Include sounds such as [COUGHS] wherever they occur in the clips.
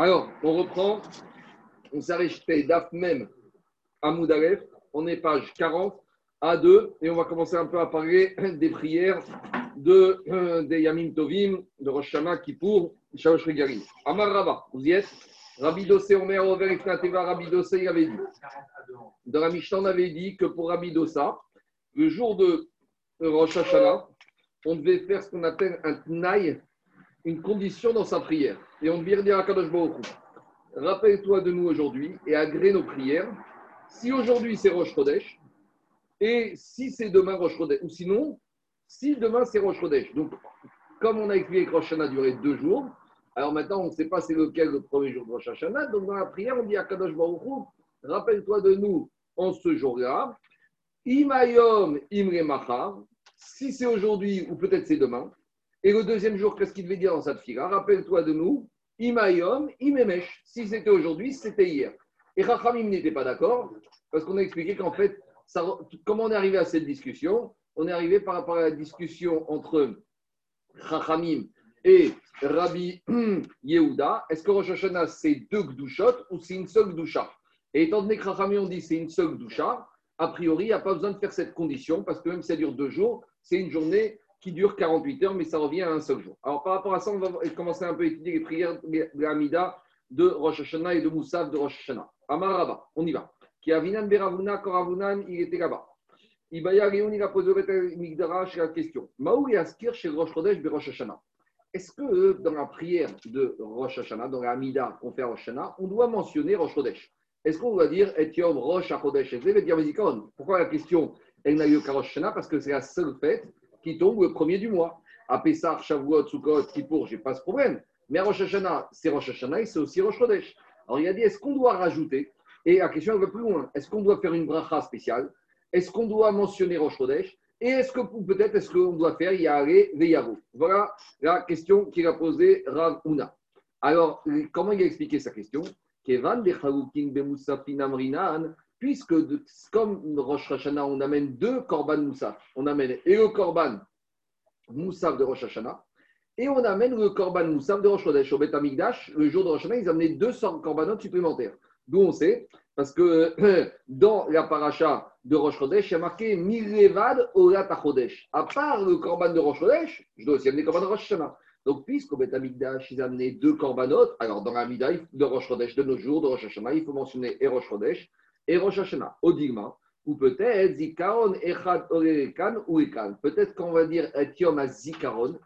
Alors, on reprend. On s'est arrêté d'AF même à Moudalef. On est page 40 à 2 et on va commencer un peu à parler des prières de, euh, des Yamim Tovim, de Rosh Hashanah, Kippour, Shalosh Regalim. Amar Rava, vous y êtes? Rabbi Dossé, Omer, Over, Ifnateva, Rabbi Dossé, il avait dit. Dans la Mishnah, on avait dit que pour Rabbi Dossa, le jour de Rosh on devait faire ce qu'on appelle un tnaï, une condition dans sa prière. Et on devait dire à Kadosh rappelle-toi de nous aujourd'hui et agrée nos prières. Si aujourd'hui c'est Rosh Chodesh, et si c'est demain Rosh Chodesh, ou sinon, si demain c'est Rosh Chodesh. Donc, comme on a expliqué que Rosh Hashanah durait deux jours, alors maintenant on ne sait pas c'est lequel le premier jour de Rosh Hashanah, donc dans la prière on dit à Kadosh Baruch rappelle-toi de nous en ce jour-là, Imayom Imre Machar, si c'est aujourd'hui ou peut-être c'est demain. Et le deuxième jour, qu'est-ce qu'il devait dire dans cette fila Rappelle-toi de nous, Imayom, Imemesh. Si c'était aujourd'hui, c'était hier. Et Rachamim n'était pas d'accord, parce qu'on a expliqué qu'en fait, comment on est arrivé à cette discussion? On est arrivé par rapport à la discussion entre Rachamim et Rabbi [CLEARS THROAT] Yehuda. Est-ce que Rosh Hashanah, c'est deux Gdushot ou c'est une seule Gdusha Et étant donné que Rachamim ont dit c'est une seule Gdusha, a priori, il n'y a pas besoin de faire cette condition, parce que même si ça dure deux jours, c'est une journée qui dure 48 heures, mais ça revient à un seul jour. Alors, par rapport à ça, on va commencer un peu à étudier les prières de l'Amida de Rosh Hashanah et de Moussaf de Rosh Hashanah. Amar Rabba, on y va. Qui Avinan Beravuna, Koravunan, il était là-bas. Ibaya Léon, il a posé la question. Maou et Askir chez Rosh Chodesh Rosh Hashanah. Est-ce que dans la prière de Rosh Hashanah, dans la Amida qu'on fait à Rosh Hashanah, on doit mentionner Rosh Chodesh? Est-ce qu'on doit dire Etiom Rosh Chodesh Pourquoi la question elle n'a lieu qu'à Rosh Hashanah? Parce que c'est la seule fête qui tombe le premier du mois. À Pessah, Shavuot, Sukkot, Kippour, j'ai pas ce problème. Mais à Rosh Hashanah, c'est Rosh Hashanah et c'est aussi Rosh Chodesh. Alors il a dit, est-ce qu'on doit rajouter Et la question, va plus loin. Est-ce qu'on doit faire une bracha spéciale? Est-ce qu'on doit mentionner Rosh Chodesh? Et est-ce que peut-être, est-ce qu'on doit faire Yahé Veyavo Voilà la question qu'il a posée Rav Una. Alors, comment il a expliqué sa question? Kevan puisque comme Rosh Hashanah, on amène deux korban Moussaf. On amène et le korban Moussaf de Rosh Hashanah, et on amène le korban Moussaf de Rosh Chodesh. Au Bet Amigdash, le jour de Rosh ils amenaient 200 corbanotes supplémentaires. D'où on sait, parce que [CLEARS THROAT] dans la paracha de Rosh Chodesh, il y a marqué Milevad Orat Chodesh. À part le korban de Rosh Chodesh, je dois aussi amener le korban de Rosh Hashanah. Donc, puisqu'au Bet Amigdash, ils amenaient deux corbanotes, alors dans la Mida de Rosh Chodesh de nos jours, de Rosh Hashanah, il faut mentionner et Rosh Chodesh et Rosh Hashanah, Odigma, ou peut-être Zikaron, Echad, Orekan ou Ekan. Peut-être qu'on va dire Etiom à Zikaron.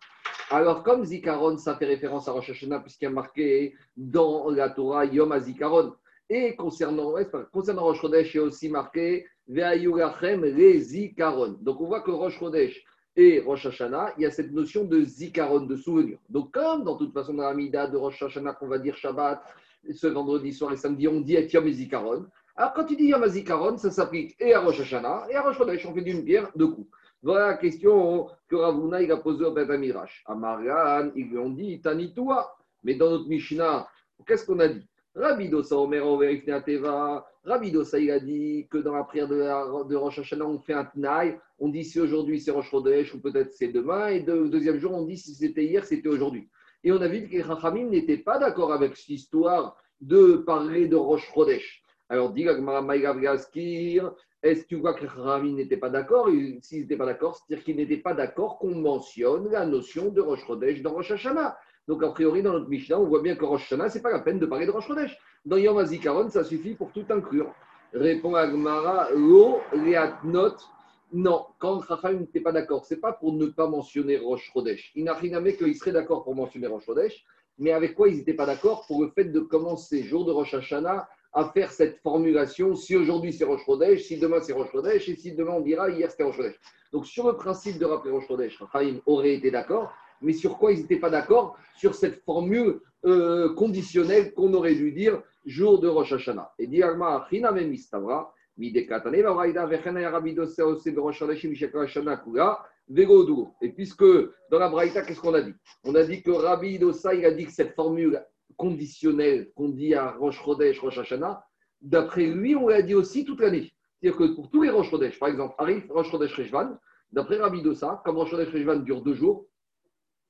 Alors, comme Zikaron, ça fait référence à Rosh Hashanah, puisqu'il y a marqué dans la Torah Yom Azikaron. Et concernant, concernant Rosh Chodesh, il y a aussi marqué Ve'ayurachem le Zikaron. Donc, on voit que Rosh Chodesh et Rosh Hashanah, il y a cette notion de Zikaron, de souvenir. Donc, comme dans toute façon dans la Mida de Rosh Hashanah, qu'on va dire Shabbat, ce vendredi soir et samedi, on dit Etiom et Zikaron. Alors, quand tu dis Yom ça s'applique et à Rosh Hashanah et à Rosh Chodesh. On fait d'une pierre deux coups. Voilà la question que Ravuna il a posée au Beth Amirash. À Marianne, ils lui ont dit Tanitoua. Mais dans notre Mishnah, qu'est-ce qu'on a dit? Rabbi Dosa Omer Teva. Rabbi Dosa, il a dit que dans la prière de, de Rosh Hashanah, on fait un tnaï. On dit si aujourd'hui c'est Rosh Chodesh ou peut-être c'est demain. Et le deuxième jour, on dit si c'était hier, c'était aujourd'hui. Et on a vu que les Rachamim n'étaient pas d'accord avec cette histoire de parler de Rosh Chodesh. Alors, dit est-ce que tu vois que Rami n'était pas d'accord S'il n'était pas d'accord, c'est-à-dire qu'il n'était pas d'accord qu'on mentionne la notion de Rosh Chodesh dans Rosh Hashanah. Donc, a priori, dans notre Mishnah, on voit bien que Rosh Hashanah, ce n'est pas la peine de parler de Rosh Chodesh. Dans Yom HaZikaron, ça suffit pour tout inclure. Répond Agmara, lo not. Non, quand Rachel n'était pas d'accord, ce n'est pas pour ne pas mentionner Rosh Chodesh. Il n'a rien à qu'il serait d'accord pour mentionner Rosh Chodesh, mais avec quoi ils n'étaient pas d'accord Pour le fait de commencer jour de Rosh Hashanah à faire cette formulation si aujourd'hui c'est Roche Chodesh, si demain c'est Roche Chodesh, et si demain on dira hier c'était Roche Chodesh. Donc sur le principe de rappeler Roche Chodesh, Raphaïm aurait été d'accord, mais sur quoi ils n'étaient pas d'accord? Sur cette formule euh, conditionnelle qu'on aurait dû dire jour de Rosh Hashanah. Et Mistavra, et puisque dans la Braïta, qu'est-ce qu'on a dit? On a dit que Rabbi Dossa, il a dit que cette formule conditionnel qu'on dit à Rosh Chodesh, Rosh Hashanah, d'après lui, on l'a dit aussi toute l'année. C'est-à-dire que pour tous les Rosh Chodesh, par exemple, arrive Rosh Chodesh Rejvan, d'après Rabbi Dossa, comme Rosh Chodesh Rejvan dure deux jours,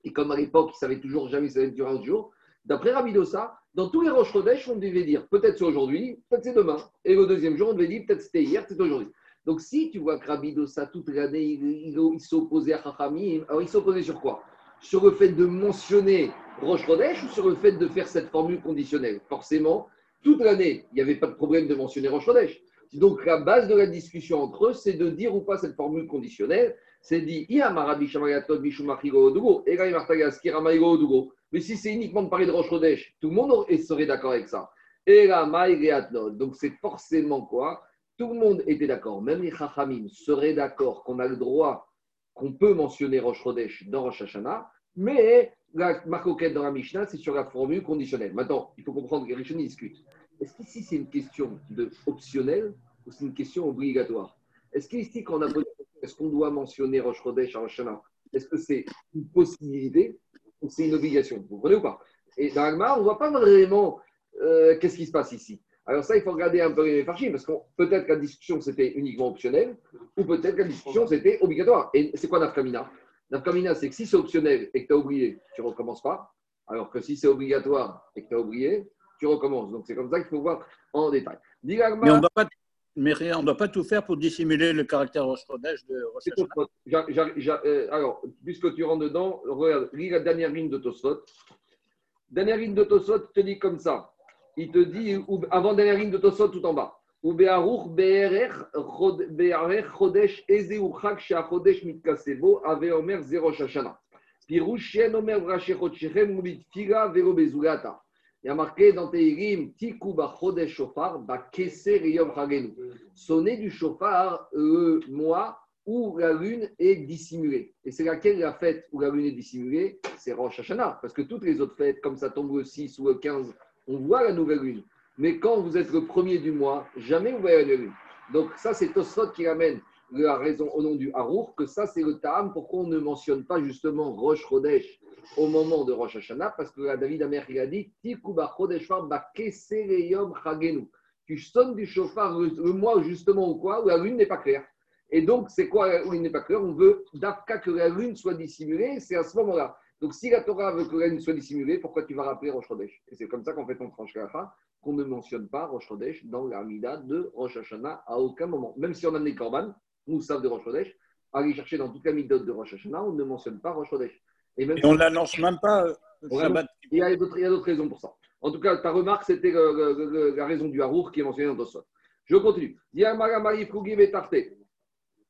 et comme à l'époque, il savait toujours jamais si ça allait durer un jour, d'après Rabbi Dossa, Dans tous les Rosh Chodesh, on devait dire peut-être c'est aujourd'hui, peut-être c'est demain. Et le deuxième jour, on devait dire peut-être c'était hier, peut-être aujourd'hui. Donc si tu vois que Rabbi Dossa, toute l'année, il, il, s'opposait à Chachamim, alors il s'opposait sur quoi? Sur le fait de mentionner Rosh Chodesh ou sur le fait de faire cette formule conditionnelle? Forcément, toute l'année, il n'y avait pas de problème de mentionner Rosh Chodesh. Donc la base de la discussion entre eux, c'est de dire ou pas cette formule conditionnelle. C'est dit, mais si c'est uniquement de parler de Rosh Chodesh, tout le monde serait d'accord avec ça. Donc c'est forcément quoi? Tout le monde était d'accord. Même les Chachamim seraient d'accord qu'on a le droit, qu'on peut mentionner Rosh Chodesh dans Rosh Hashanah, mais la marcoquette dans la Mishnah, c'est sur la formule conditionnelle. Maintenant, il faut comprendre que les Rishonim discutent. Est-ce qu'ici c'est une question de optionnelle ou c'est une question obligatoire? Est-ce qu'ici, quand on a est-ce qu'on doit mentionner Rosh Chodesh à Rosh Est-ce que c'est une possibilité ou c'est une obligation? Vous comprenez ou pas? Et dans Agmar, on ne voit pas vraiment euh, qu'est-ce qui se passe ici. Alors ça, il faut regarder un peu les farchim, parce que peut-être que la discussion, c'était uniquement optionnel, ou peut-être que la discussion, c'était obligatoire. Et c'est quoi Nafkamina? Nafkamina, c'est que si c'est optionnel et que tu as oublié, tu ne recommences pas. Alors que si c'est obligatoire et que tu as oublié, tu recommences. Donc c'est comme ça qu'il faut voir en détail. Mais on ne doit pas tout faire pour dissimuler le caractère Rosh de euh, Alors, puisque tu rentres dedans, regarde, lis la dernière ligne de Tosfot. Dernière ligne de Tosfot te dit comme ça. Il te dit, avant dernière ligne de Tosfot, tout en bas. Ubearuch be'erech chodesh eze uchak mitkasebo ave omer zero shashana. Pirushien omer vrashechot shechem ubit figa vero bezugata. Il y a marqué dans Teirim, Tiku Chodesh Shofar, Keser Yom Chagenu. Du chauffard le mois où la lune est dissimulée. Et c'est laquelle la fête où la lune est dissimulée? C'est Rosh Hashanah. Parce que toutes les autres fêtes, comme ça tombe le 6 ou le 15, on voit la nouvelle lune. Mais quand vous êtes le premier du mois, jamais vous voyez la lune. Donc ça, c'est Tosfot qui ramène la raison au nom du Harour, que ça, c'est le Ta'am, pourquoi on ne mentionne pas justement Rosh Chodesh au moment de Rosh Hashanah, parce que David Amer, il a dit Tu sonnes du chauffard le, mois justement ou quoi, où la lune n'est pas claire. Et donc, c'est quoi la lune n'est pas claire? On veut d'Afka que la lune soit dissimulée, c'est à ce moment-là. Donc, si la Torah veut que la lune soit dissimulée, pourquoi tu vas rappeler Rosh Chodesh? Et c'est comme ça qu'on fait ton tranche qu'on ne mentionne pas Rosh Chodesh dans l'Amida de Rosh Hashanah à aucun moment. Même si on a des Korban, nous savons de Rosh Chodesh, aller chercher dans toute la de Rosh Hashanah, on ne mentionne pas Rosh Chodesh. Et, on ne l'annonce même pas. Euh, il y a d'autres raisons pour ça. En tout cas, ta remarque, c'était la raison du Harour qui est mentionné dans Tosot. Je continue.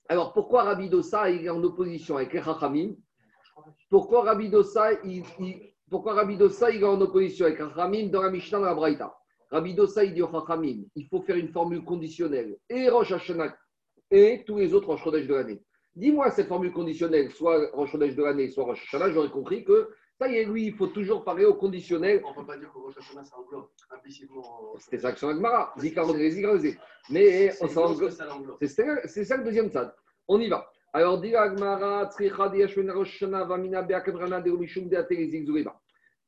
Alors, pourquoi Rabbi Dossa est en opposition avec les Chachamim? Pourquoi Rabbi Dossa il, pourquoi Rabbi Dossa est en opposition avec Chachamim dans la Mishnah dans la Braïta? Rabbi Dossa il dit au il faut faire une formule conditionnelle et Rosh Hashanah et tous les autres Rosh de l'année. Dis-moi cette formule conditionnelle, soit Rosh de l'année, soit Rosh Hashanah, j'aurais compris que ça y est, lui, il faut toujours parler au conditionnel. On ne peut pas dire que Rosh Hashanah, ça englobe implicitement. C'était ça que sur Agmara, Zikaron et Mais c'est ça le deuxième stade. On y va. Alors, dit Agmara,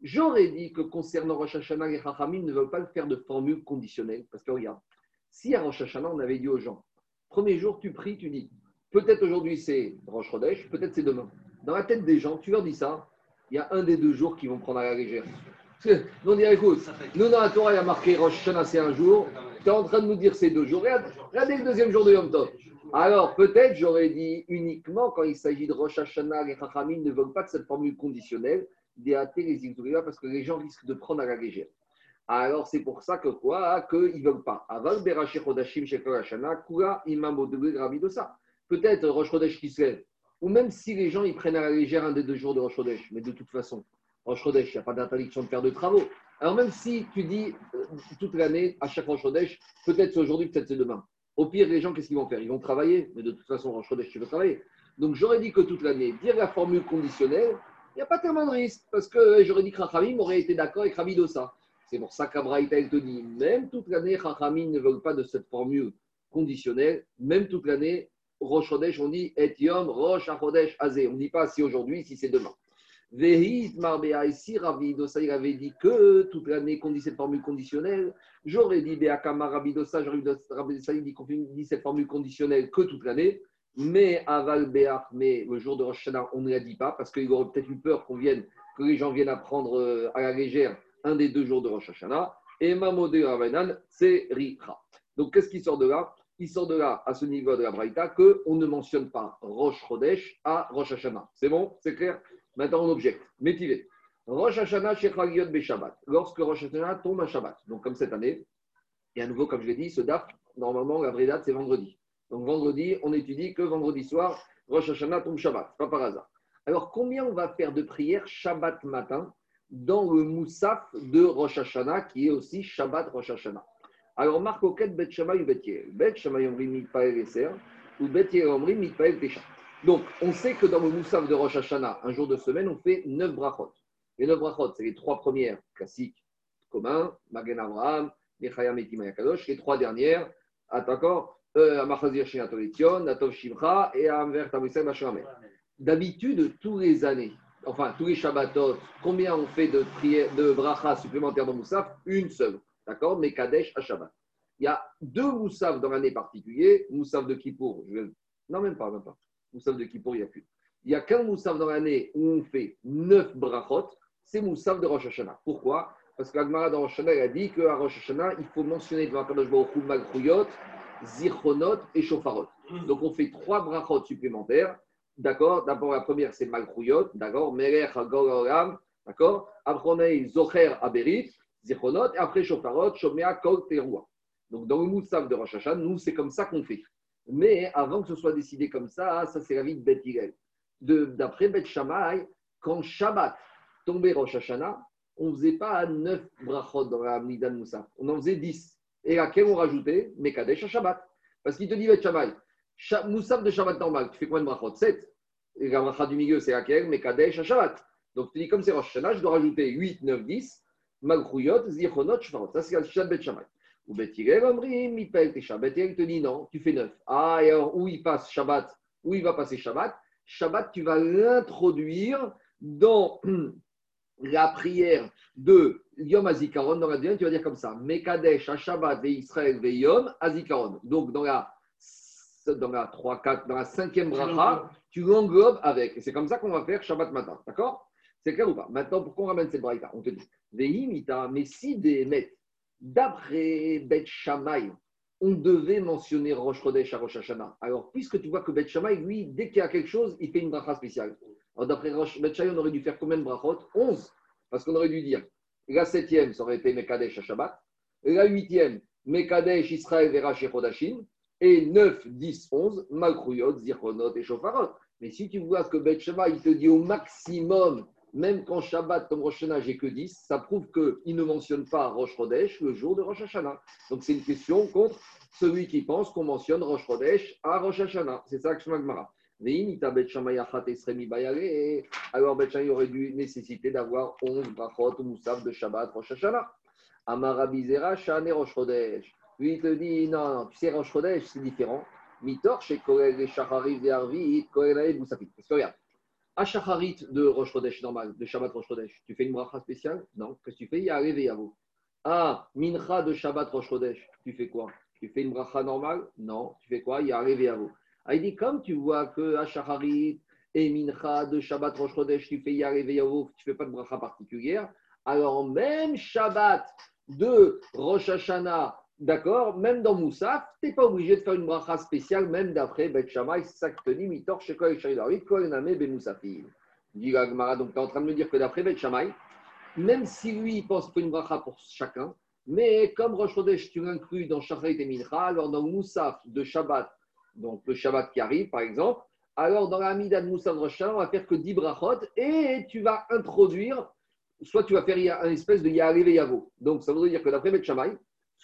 J'aurais dit que concernant Rosh Hashanah, les Chachamim ne veulent pas le faire de formule conditionnelle. Parce que regarde, si à Rosh Hashanah, on avait dit aux gens, premier jour, tu pries, tu dis, peut-être aujourd'hui c'est Rosh Chodesh, peut-être c'est demain. Dans la tête des gens, tu leur dis ça, il y a un des deux jours qui vont prendre à la légère. Nous, on dit, écoute, nous dans la Torah, il y a marqué Rosh Hashanah, c'est un jour. Tu en train de nous dire c'est deux jours. Regardez le deuxième jour de Yom Tov. Alors, peut-être, j'aurais dit uniquement quand il s'agit de Rosh Hashanah, les Chachamim ne veulent pas de cette formule conditionnelle, d'éater les parce que les gens risquent de prendre à la légère. Alors, c'est pour ça que quoi Qu'ils ne veulent pas. Aval Berashi Chodashim Kura Imam ça. Peut-être Rosh Chodesh qui se lève. Ou même si les gens ils prennent à la légère un des deux jours de Rosh Chodesh. Mais de toute façon, Rosh Chodesh, il n'y a pas d'interdiction de faire de travaux. Alors, même si tu dis euh, toute l'année, à chaque Rosh peut-être c'est aujourd'hui, peut-être c'est demain. Au pire, les gens, qu'est-ce qu'ils vont faire? Ils vont travailler. Mais de toute façon, Rosh tu veux travailler. Donc, j'aurais dit que toute l'année, dire la formule conditionnelle, il n'y a pas tellement de risque. Parce que j'aurais dit que Rachamim aurait été d'accord avec Rabbi Dossa. C'est pour ça qu'Abraïta, te dit, même toute l'année, Chachamim ne veulent pas de cette formule conditionnelle. Même toute l'année, Rosh on dit Et Yom Rosh Chodesh Azé. On ne dit pas si aujourd'hui, si c'est demain. Vehit Marbea, ici, Rabbi Dossa, il avait dit que toute l'année qu'on dit cette formule conditionnelle. J'aurais dit Beakama Rabbi Dossa, j'aurais dit qu'on dit cette formule conditionnelle que toute l'année. Mais Aval Beach, mais le jour de Rosh Hashanah, on ne la dit pas parce qu'il aurait peut-être eu peur qu'on vienne, que les gens viennent apprendre euh, à la légère un des deux jours de Rosh Hashanah. Et Mamodé Ravanan, c'est Richa. Donc, qu'est-ce qui sort de là? Il sort de là, à ce niveau de la Braïta, qu'on ne mentionne pas Rosh Chodesh à Rosh Hashanah. C'est bon? C'est clair? Maintenant, on objecte. Métivé. Rosh Hashanah Shechagiyot Shabbat. Lorsque Rosh Hashanah tombe à Shabbat. Donc, comme cette année. Et à nouveau, comme je l'ai dit, ce DAF, normalement, la vraie date, c'est vendredi. Donc, vendredi, on étudie que vendredi soir, Rosh Hashanah tombe Shabbat. Pas par hasard. Alors, combien on va faire de prières Shabbat matin dans le Moussaf de Rosh Hashanah, qui est aussi Shabbat Rosh Hashanah? Alors, marque au Bet Shammai ou Bet Yel. Bet Shammai ou Bet Omri Mitpael. Donc, on sait que dans le Moussaf de Rosh Hashanah, un jour de semaine, on fait neuf brachot. Les neuf brachot, c'est les trois premières classiques communs, Magen Avraham, Mechayam et Kadosh. Les trois dernières, d'accord, euh, Amachazir Shinatovition, Natov Shimcha et Amver Tavisem Mashamer. D'habitude, tous les années, enfin tous les Shabbatot, combien on fait de, prières, de bracha supplémentaires dans Moussaf? Une seule, d'accord? Mais Kadesh à Shabbat. Il y a deux Moussaf dans l'année particulière, Moussaf de Kippour, je... non même pas, même pas. Moussaf de Kippour, il n'y a plus. Il n'y a qu'un Moussaf dans l'année où on fait neuf brachot, c'est Moussaf de Rosh Hashanah. Pourquoi? Parce que l'Agmara dans Rosh Hashanah a dit qu'à Rosh Hashanah, il faut mentionner devant Kadosh Baruch Hu Zichronot et Shofarot. Donc on fait trois brachot supplémentaires D'accord? D'abord, la première, c'est Malchuyot, d'accord? Melech Gogoram, d'accord? Après, Zocher Aberit, Zichonot, et après Shofarot, Shomea Kol Teroua. Donc, dans le Moussaf de Rosh Hashanah, nous, c'est comme ça qu'on fait. Mais avant que ce soit décidé comme ça, ça, c'est la vie de Beth D'après Beth Shammai, quand Shabbat tombait Rosh Hashanah, on ne faisait pas neuf brachot dans la Midan Moussaf, on en faisait dix. Et à quel on rajoutait Mekadesh à Shabbat. Parce qu'il te dit Beth Shammai, Moussaf de Shabbat normal, tu fais combien de brachot? 7. Et la bracha du milieu, c'est laquelle? Mais Kadesh à Shabbat. Donc tu dis, comme c'est Rosh Hashanah, je dois rajouter 8, 9, 10. Malchuyot, Zichonot, Shvarot. Ça, c'est le Shabbat Bet Shammai. Ou Bet Yirel, Omri, Mipel, Tesha. Bet te dit non, tu fais 9. Ah, et alors où il passe Shabbat Où il va passer Shabbat? Shabbat, tu vas l'introduire dans [CLEARS THROAT] la prière de Yom Azikaron. Dans la deuxième, tu vas dire comme ça Mekadesh, Shabbat, Ve Israël, Ve Yom, Azikaron. Donc dans la dans la 3, 4, dans la cinquième bracha, tu l'englobes avec. Et c'est comme ça qu'on va faire Shabbat matin. D'accord? C'est clair ou pas? Maintenant, pourquoi on ramène cette bracha On te dit, mais si des maîtres, d'après Bet Shammai, on devait mentionner Rosh Chodesh à Rosh Hashanah. Alors, puisque tu vois que Bet Shammai, lui, dès qu'il y a quelque chose, il fait une bracha spéciale. Alors, d'après Bet Shammai, on aurait dû faire combien de brachot? 11. Parce qu'on aurait dû dire, la septième, ça aurait été Mekadesh à Shabbat. La huitième, Mekadesh Israël Vera Chodashim et 9, 10, 11, Malchuyot, Zichonot et Shofarot. Mais si tu vois que Bet il te dit au maximum, même quand Shabbat, ton Rosh Hashanah, j'ai que 10, ça prouve qu'il ne mentionne pas Rosh Chodesh le jour de Rosh Hashanah. Donc c'est une question contre celui qui pense qu'on mentionne Rosh Chodesh à Rosh Hashanah. C'est ça que je m'agmara. Alors Bet aurait dû nécessiter d'avoir 11 brachot ou moussaf de Shabbat Rosh Hashanah. Amara Bizera, Shane Rosh Chodesh. Lui, il te dit, non, tu sais, Rosh c'est différent. Mitor, chez Korel et Shacharit et Arvi, Korel et Boussafit. Parce que regarde, à Shacharit de Rosh Chodesh normal, de Shabbat Rosh Chodesh, tu fais une bracha spéciale? Non. Qu'est-ce que tu fais? Il y a à vous. Ah, Mincha de Shabbat Rosh Chodesh, tu fais quoi? Tu fais une bracha normale? Non. Tu fais quoi? Il y a à vous. Ah, il dit, comme tu vois que à Shacharit et Mincha de Shabbat Rosh Chodesh, tu fais Yarev Yavo, tu ne fais pas de bracha particulière, alors même Shabbat de Rosh Hashanah D'accord Même dans Moussaf, tu n'es pas obligé de faire une bracha spéciale, même d'après Bet Shammai, dit, Mitor, Shekol et Sharidarit, Kol Name Ben Moussafim. Dit Gmara, donc tu es en train de me dire que d'après Bet Shammai, même si lui, il pense qu'il une bracha pour chacun, mais comme Rosh tu l'inclus dans Shacharit et Mincha, alors dans Moussaf de Shabbat, donc le Shabbat qui arrive par exemple, alors dans la Amida de Moussaf de Rosh on va faire que 10 brachot et tu vas introduire, soit tu vas faire une espèce de Yahariv et Yavo. Donc ça veut dire que d'après Bet Shammai,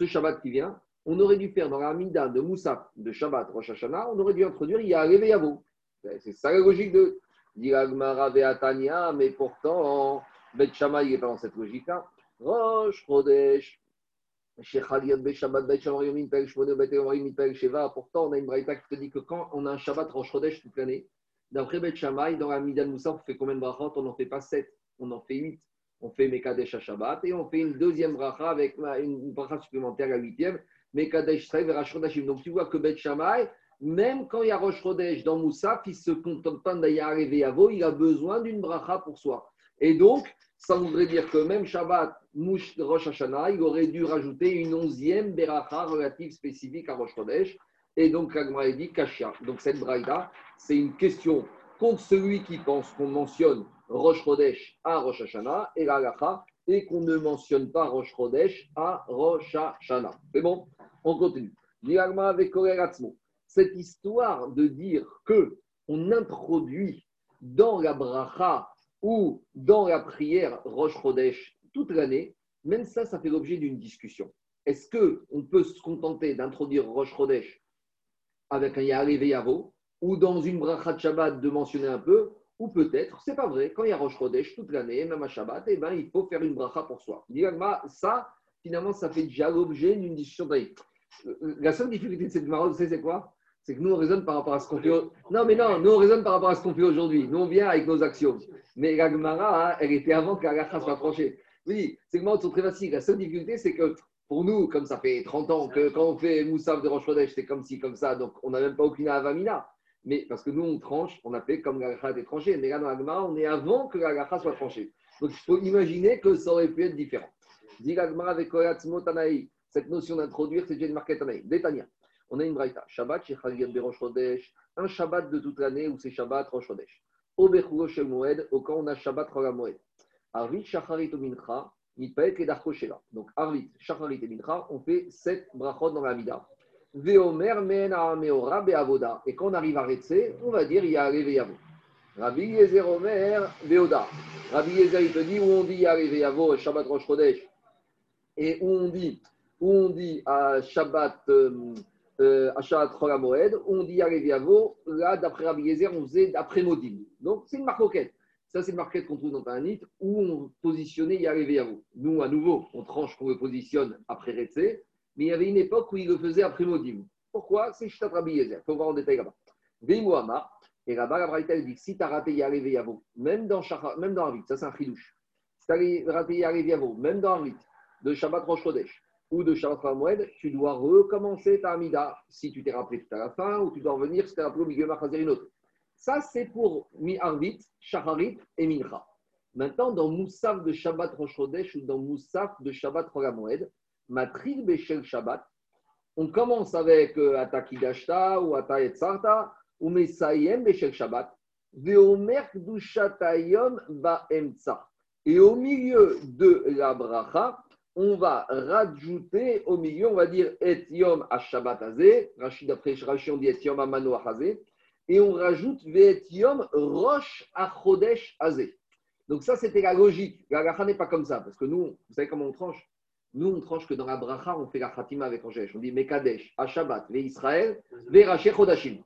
ce Shabbat qui vient, on aurait dû faire dans la Mida de Moussaf de Shabbat Rosh Hashanah, on aurait dû introduire Yarev Yavo. C'est ça la logique de Diragmara Veatania, mais pourtant, Bet Shammai n'est dans cette logique-là. Rosh Chodesh, Pourtant, on a une braïta qui te dit que quand on a un Shabbat Rosh Chodesh toute l'année, d'après Bet Shammai, dans la de Moussaf, on fait combien de brachot? On n'en fait pas 7, on en fait 8 on fait Mekadesh Shabbat et on fait une deuxième bracha avec une bracha supplémentaire la huitième, Mekadesh Shrei Donc tu vois que Bet Shammai, même quand il y a Rosh Chodesh dans Moussaf, il ne se contente pas arriver à vous, il a besoin d'une bracha pour soi. Et donc, Ça voudrait dire que même Shabbat, Mouch Rosh Hashanah, il aurait dû rajouter une onzième Beracha relative spécifique à Rosh Chodesh. Et donc, Agmara dit Kashia. Donc, cette braïda, c'est une question contre celui qui pense qu'on mentionne Rosh Chodesh à Rosh Hashanah et la et qu'on ne mentionne pas Rosh Chodesh à Rosh Hashanah. C'est bon? On continue. avec Cette histoire de dire que on introduit dans la bracha ou dans la prière Rosh Chodesh toute l'année, même ça, ça fait l'objet d'une discussion. Est-ce qu'on peut se contenter d'introduire Rosh Chodesh avec un Yahweh Yavo ou dans une bracha de Shabbat de mentionner un peu ou peut-être, c'est pas vrai, quand il y a Rosh Chodesh toute l'année, même à Shabbat, eh ben, il faut faire une bracha pour soi. Ça, finalement, ça fait déjà l'objet d'une discussion La seule difficulté de cette savez, c'est quoi? C'est que nous, on raisonne par rapport à ce qu'on fait. Non, mais non, nous, on raisonne par rapport à ce qu'on fait aujourd'hui. Nous, on vient avec nos actions. Mais la Gemara, hein, elle était avant que la soit tranchée. Oui, c'est que c'est très facile. La seule difficulté, c'est que pour nous, comme ça fait 30 ans que quand on fait Moussaf de Chodesh, c'est comme ci, comme ça, donc on n'a même pas aucune avamina. Mais parce que nous, on tranche, on a fait comme la gacha était tranchée. Mais là, dans la on est avant que la gacha soit tranchée. Donc, il faut imaginer que ça aurait pu être différent. Dit avec cette notion d'introduire, c'est déjà une marquette Tanaï. Détania. On a une braïta. Shabbat. Un Shabbat de toute l'année où c'est Shabbat Rosh Chodesh. Au Bechuro Moed, au quand on a Shabbat Rosh Moed. Arvit, Shacharit, Mincha, Mitpaet et Darko Donc, Arvit, Shacharit et Mincha, on fait sept brachot dans la Mida. Et quand on arrive à Retse, on va dire Yare Veyavo. Rabbi Yezer Omer Veoda. Rabbi Yezer, il te dit où on dit Yare Veyavo, Shabbat Rosh Chodesh? Et où on dit, où on dit à Shabbat, euh, euh, à Shabbat Moed, où on dit Yare Veyavo. Là, d'après Rabbi Yezer, on faisait d'après Modim. Donc, c'est une marquette. Ça, c'est une marquette qu'on trouve dans Tanit où on positionnait Yare Veyavo. Nous, à nouveau, on tranche qu'on le positionne après Retse mais il y avait une époque où il le faisait après Modim. Pourquoi? C'est Shtat Rabbi Yezer. Il faut voir en détail là-bas. Veimouama, et là-bas, la Braïta dit si tu as raté Yare Yavo, même dans, même dans Arvit, ça c'est un chidouche. Si tu as raté Yare Yavo, même dans Arvit, de Shabbat Rosh Chodesh ou de Shabbat Ramoued, tu dois recommencer ta Amida si tu t'es rappelé tout à la fin ou tu dois revenir si tu t'es rappelé au milieu autre. Ça, c'est pour Mi Arvit, Shacharit et Mincha. Maintenant, dans Moussaf de Shabbat Rosh Chodesh ou dans Moussaf de Shabbat Ramoued, Matril Beshel Shabbat. On commence avec euh, Atakidashta ou Atayetzarta ou Mesayem Beshel Shabbat. Veomer Dushatayom Baemtsa. Et au milieu de la bracha, on va rajouter au milieu, on va dire Et Yom Shabbat Azé. Rachid après Rachid on dit Et Yom Amano Et on rajoute Ve'et Yom Rosh Achodesh Azé. Donc ça, c'était la logique. La n'est pas comme ça, parce que nous, vous savez comment on tranche nous, on tranche que dans la bracha, on fait la khatima avec Angesh. On dit Mekadesh, Shabbat, ve Israël, ve Chodashim.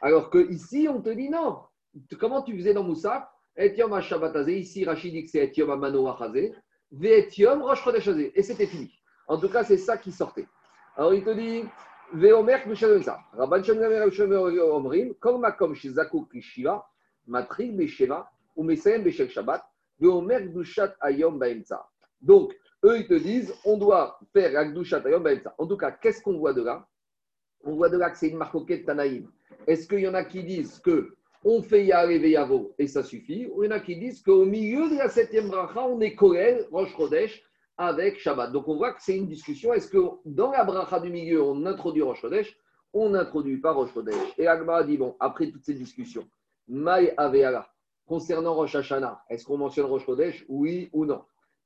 Alors que ici, on te dit non. Comment tu faisais dans Moussa? Etiom Shabbat Ici, Rachid dit que c'est Etiom Amano Achazé. Ve Etiom Rosh Chodesh Et c'était fini. En tout cas, c'est ça qui sortait. Alors il te dit Veomer Kmushalomisa. Rabban Shem Omrim, Kol Makom Shizaku Kishiva, Matrik Besheva, ou Mesayem Beshel Shabbat, Veomer Gdushat Ayom Baemza. Donc, eux, ils te disent, on doit faire Agdushat En tout cas, qu'est-ce qu'on voit de là? On voit de là que c'est une marcoquette Tanaïm. Est-ce qu'il y en a qui disent que on fait Yare Yavo et ça suffit Ou il y en a qui disent qu'au milieu de la septième bracha, on est Koel, Rosh Chodesh, avec Shabbat. Donc on voit que c'est une discussion. Est-ce que dans la bracha du milieu, on introduit Rosh Chodesh? On n'introduit pas Rosh Chodesh. Et Agma dit, bon, après toutes ces discussions, Maï Aveala, concernant Rosh Hashanah, est-ce qu'on mentionne Rosh Chodesh? Oui ou non?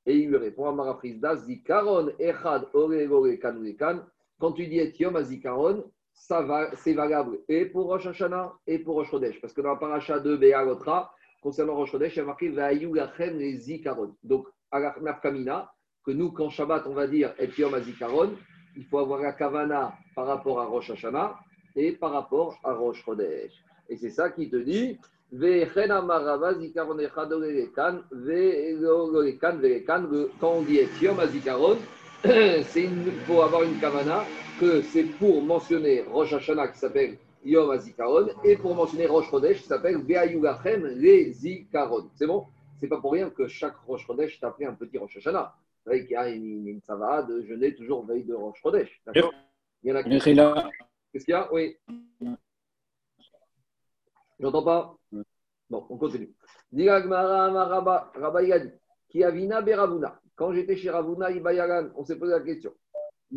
Et il lui répond à Marapris dit Karon Echad Ore Kan Quand tu dis Etiom Azikaron, ça va, c'est valable et pour Rosh Hashanah et pour Rosh Chodesh. Parce que dans la paracha de Be'agotra, concernant Rosh Chodesh, il y a marqué Vayu Lachem les Zikaron. Donc, à la Kamina, que nous, quand Shabbat, on va dire Etiom Azikaron, il faut avoir la Kavana par rapport à Rosh Hashanah et par rapport à Rosh Chodesh. Et c'est ça qui te dit quand on dit Etiom Azikaron, [CLEARS THROAT] c'est pour avoir une kavana que c'est pour mentionner Rosh Hashanah qui s'appelle Yom Azikaron et pour mentionner Rosh Chodesh qui s'appelle Ve'ayugachem Le Zikaron. C'est bon? C'est pas pour rien que chaque Rosh Chodesh est appelé un petit Rosh Hashanah. Vous savez qu'il y a une, une savane de jeûner toujours veille de Rosh Chodesh. D'accord? Il y en a qui. Qu'est-ce qu'il y a? Oui. J'entends pas? Bon, on continue. Rabba Qui avina beravuna. Quand j'étais chez Ravuna, Ibayaran, on s'est posé la question.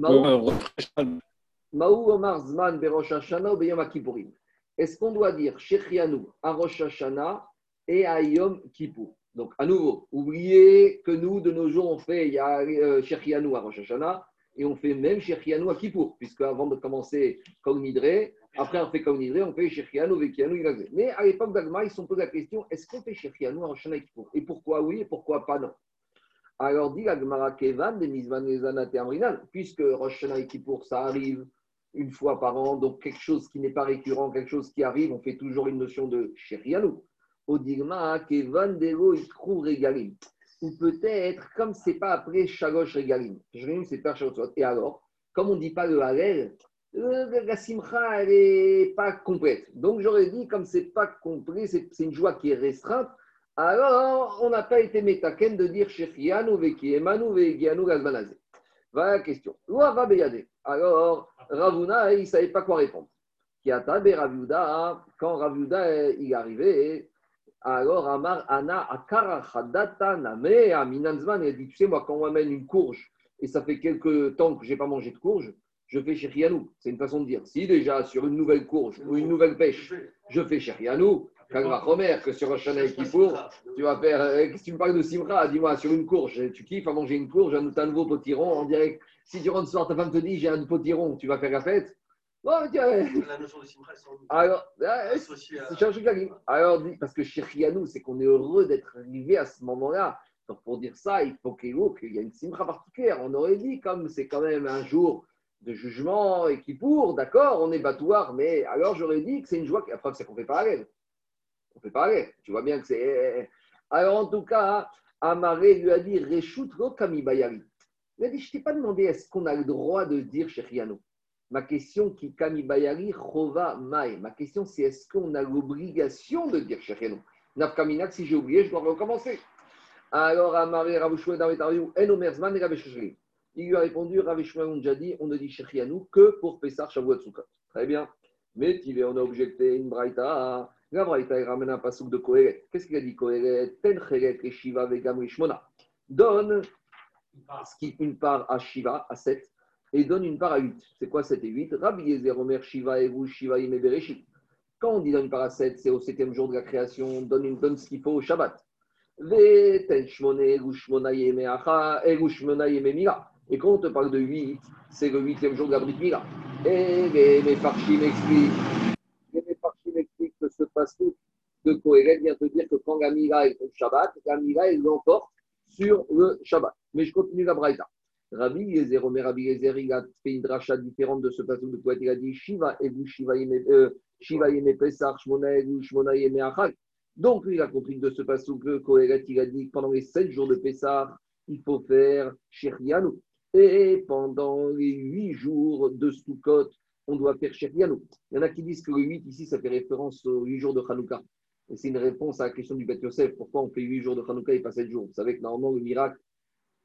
Euh, Maou Omar Zman Berosh Hashanah ou. Est-ce qu'on doit dire Shechianu à Rosh Hashanah et à Yom Kippour? Donc, à nouveau, oubliez que nous, de nos jours, on fait il y a euh, Shechianu à Rosh Hashanah et on fait même Shechianu à Kippour, puisque avant de commencer Kol Nidre, après on fait Kol Nidre, on fait Shechianu, Vekianu, Ilazé. Mais à l'époque d'Agma, ils se sont posé la question est-ce qu'on fait Shechianu à Rosh Hashanah et pourquoi oui et pourquoi pas non? Alors dit Agmara Kevan de Mizvan Nezanat et Amrinan, puisque Rosh et Kippour, ça arrive une fois par an, donc quelque chose qui n'est pas récurrent, quelque chose qui arrive, on fait toujours une notion de Sherianu. Odigma Kevan Dero Ikru Regalim. Ou peut-être, comme c'est pas après Shalosh Regalim. Regalim, c'est pas Shalosh Et alors, comme on ne dit pas le Halel, la simcha, elle n'est pas complète. Donc j'aurais dit, comme c'est pas complet, c'est une joie qui est restreinte, alors on n'a pas été métaken de dire Shechianu Vekiemanu Vegianu Gazbanazé. Voilà la question. Alors, Ravuna, il ne savait pas quoi répondre. Raviuda, quand Raviuda il arrivé, alors Amar Ana Akara Hadata Name Aminanzman, il a dit Tu sais, moi, quand on m'amène une courge et ça fait quelques temps que je n'ai pas mangé de courge, je fais Sherianou. C'est une façon de dire. Si déjà sur une nouvelle courge ou une nouvelle pêche, je fais Sherianou, Kagra Romer, que sur un et Kippour, tu vas faire. Euh, que tu me parles de Simra? Dis-moi, sur une courge, tu kiffes à manger une courge, un, un nouveau potiron, en direct. Si tu rentres ce soir, ta femme te dit j'ai un potiron, tu vas faire la fête? Bon, tiens. La notion de Simra, Alors, c'est Alors, parce que chez Rianou, c'est qu'on est heureux d'être arrivé à ce moment-là. Donc, pour dire ça, il faut qu'il y ait une Simra particulière. On aurait dit, comme c'est quand même un jour de jugement et qui pour, d'accord, on est battoir, mais alors j'aurais dit que c'est une joie. La preuve, c'est qu'on fait la on pas aller. Tu vois bien que c'est. Alors, en tout cas, Amaré lui a dit Reshut Kami Bayari. Il a dit Je t'ai pas demandé est-ce qu'on a le droit de dire Shechiano. Ma question qui Kami Bayari, Chova Mai. Ma question, c'est est-ce qu'on a l'obligation de dire Shechiano Nafkaminak, si j'ai oublié, je dois recommencer. Alors, Amaré Ravouchoué dans En Omerzman et Il lui a répondu déjà dit on ne dit Shechiano que pour Pessar Shavuot Sukkot. Très bien. Mais on a objecté une braïta. La il ramène un pasouk de Kohelet. Qu'est-ce qu'il a dit Kohelet Ten et Shiva vegam Rishmona. Donne une part à Shiva, à 7, et donne une part à 8. C'est quoi 7 et 8 Rabbi Yezer Omer Shiva et vous, Shiva Yime Bereshit. Quand on dit donne une part à 7, c'est au septième jour de la création, on donne, une, donne ce qu'il faut au Shabbat. Ten Shmone, Erushmona Yeme Acha, Erushmona Yeme Mila. Et quand on te parle de 8, c'est le huitième jour de la Mila. Et les, les Farshim expliquent ce passage de Kohéret vient te dire que quand la Mira est au Shabbat, la Mira, elle l'emporte sur le Shabbat. Mais je continue la Braïta. Rabbi Yezer, Omer Rabbi Yezer, il a fait une dracha différente de ce passage de Kohéret. Il a dit Shiva Egu Shiva Yeme euh, Pesach, Shmona Egu Shmona Yeme Achag. Donc, il a compris de ce passage que Kohéret, il a dit que pendant les sept jours de Pessah, il faut faire Sherianu. Et pendant les huit jours de Sukkot, on doit faire Shechianu. Il y en a qui disent que le 8 ici, ça fait référence aux 8 jours de Hanouka. Et c'est une réponse à la question du Beth Yosef. Pourquoi on fait 8 jours de Hanouka et pas 7 jours? Vous savez que normalement, le miracle,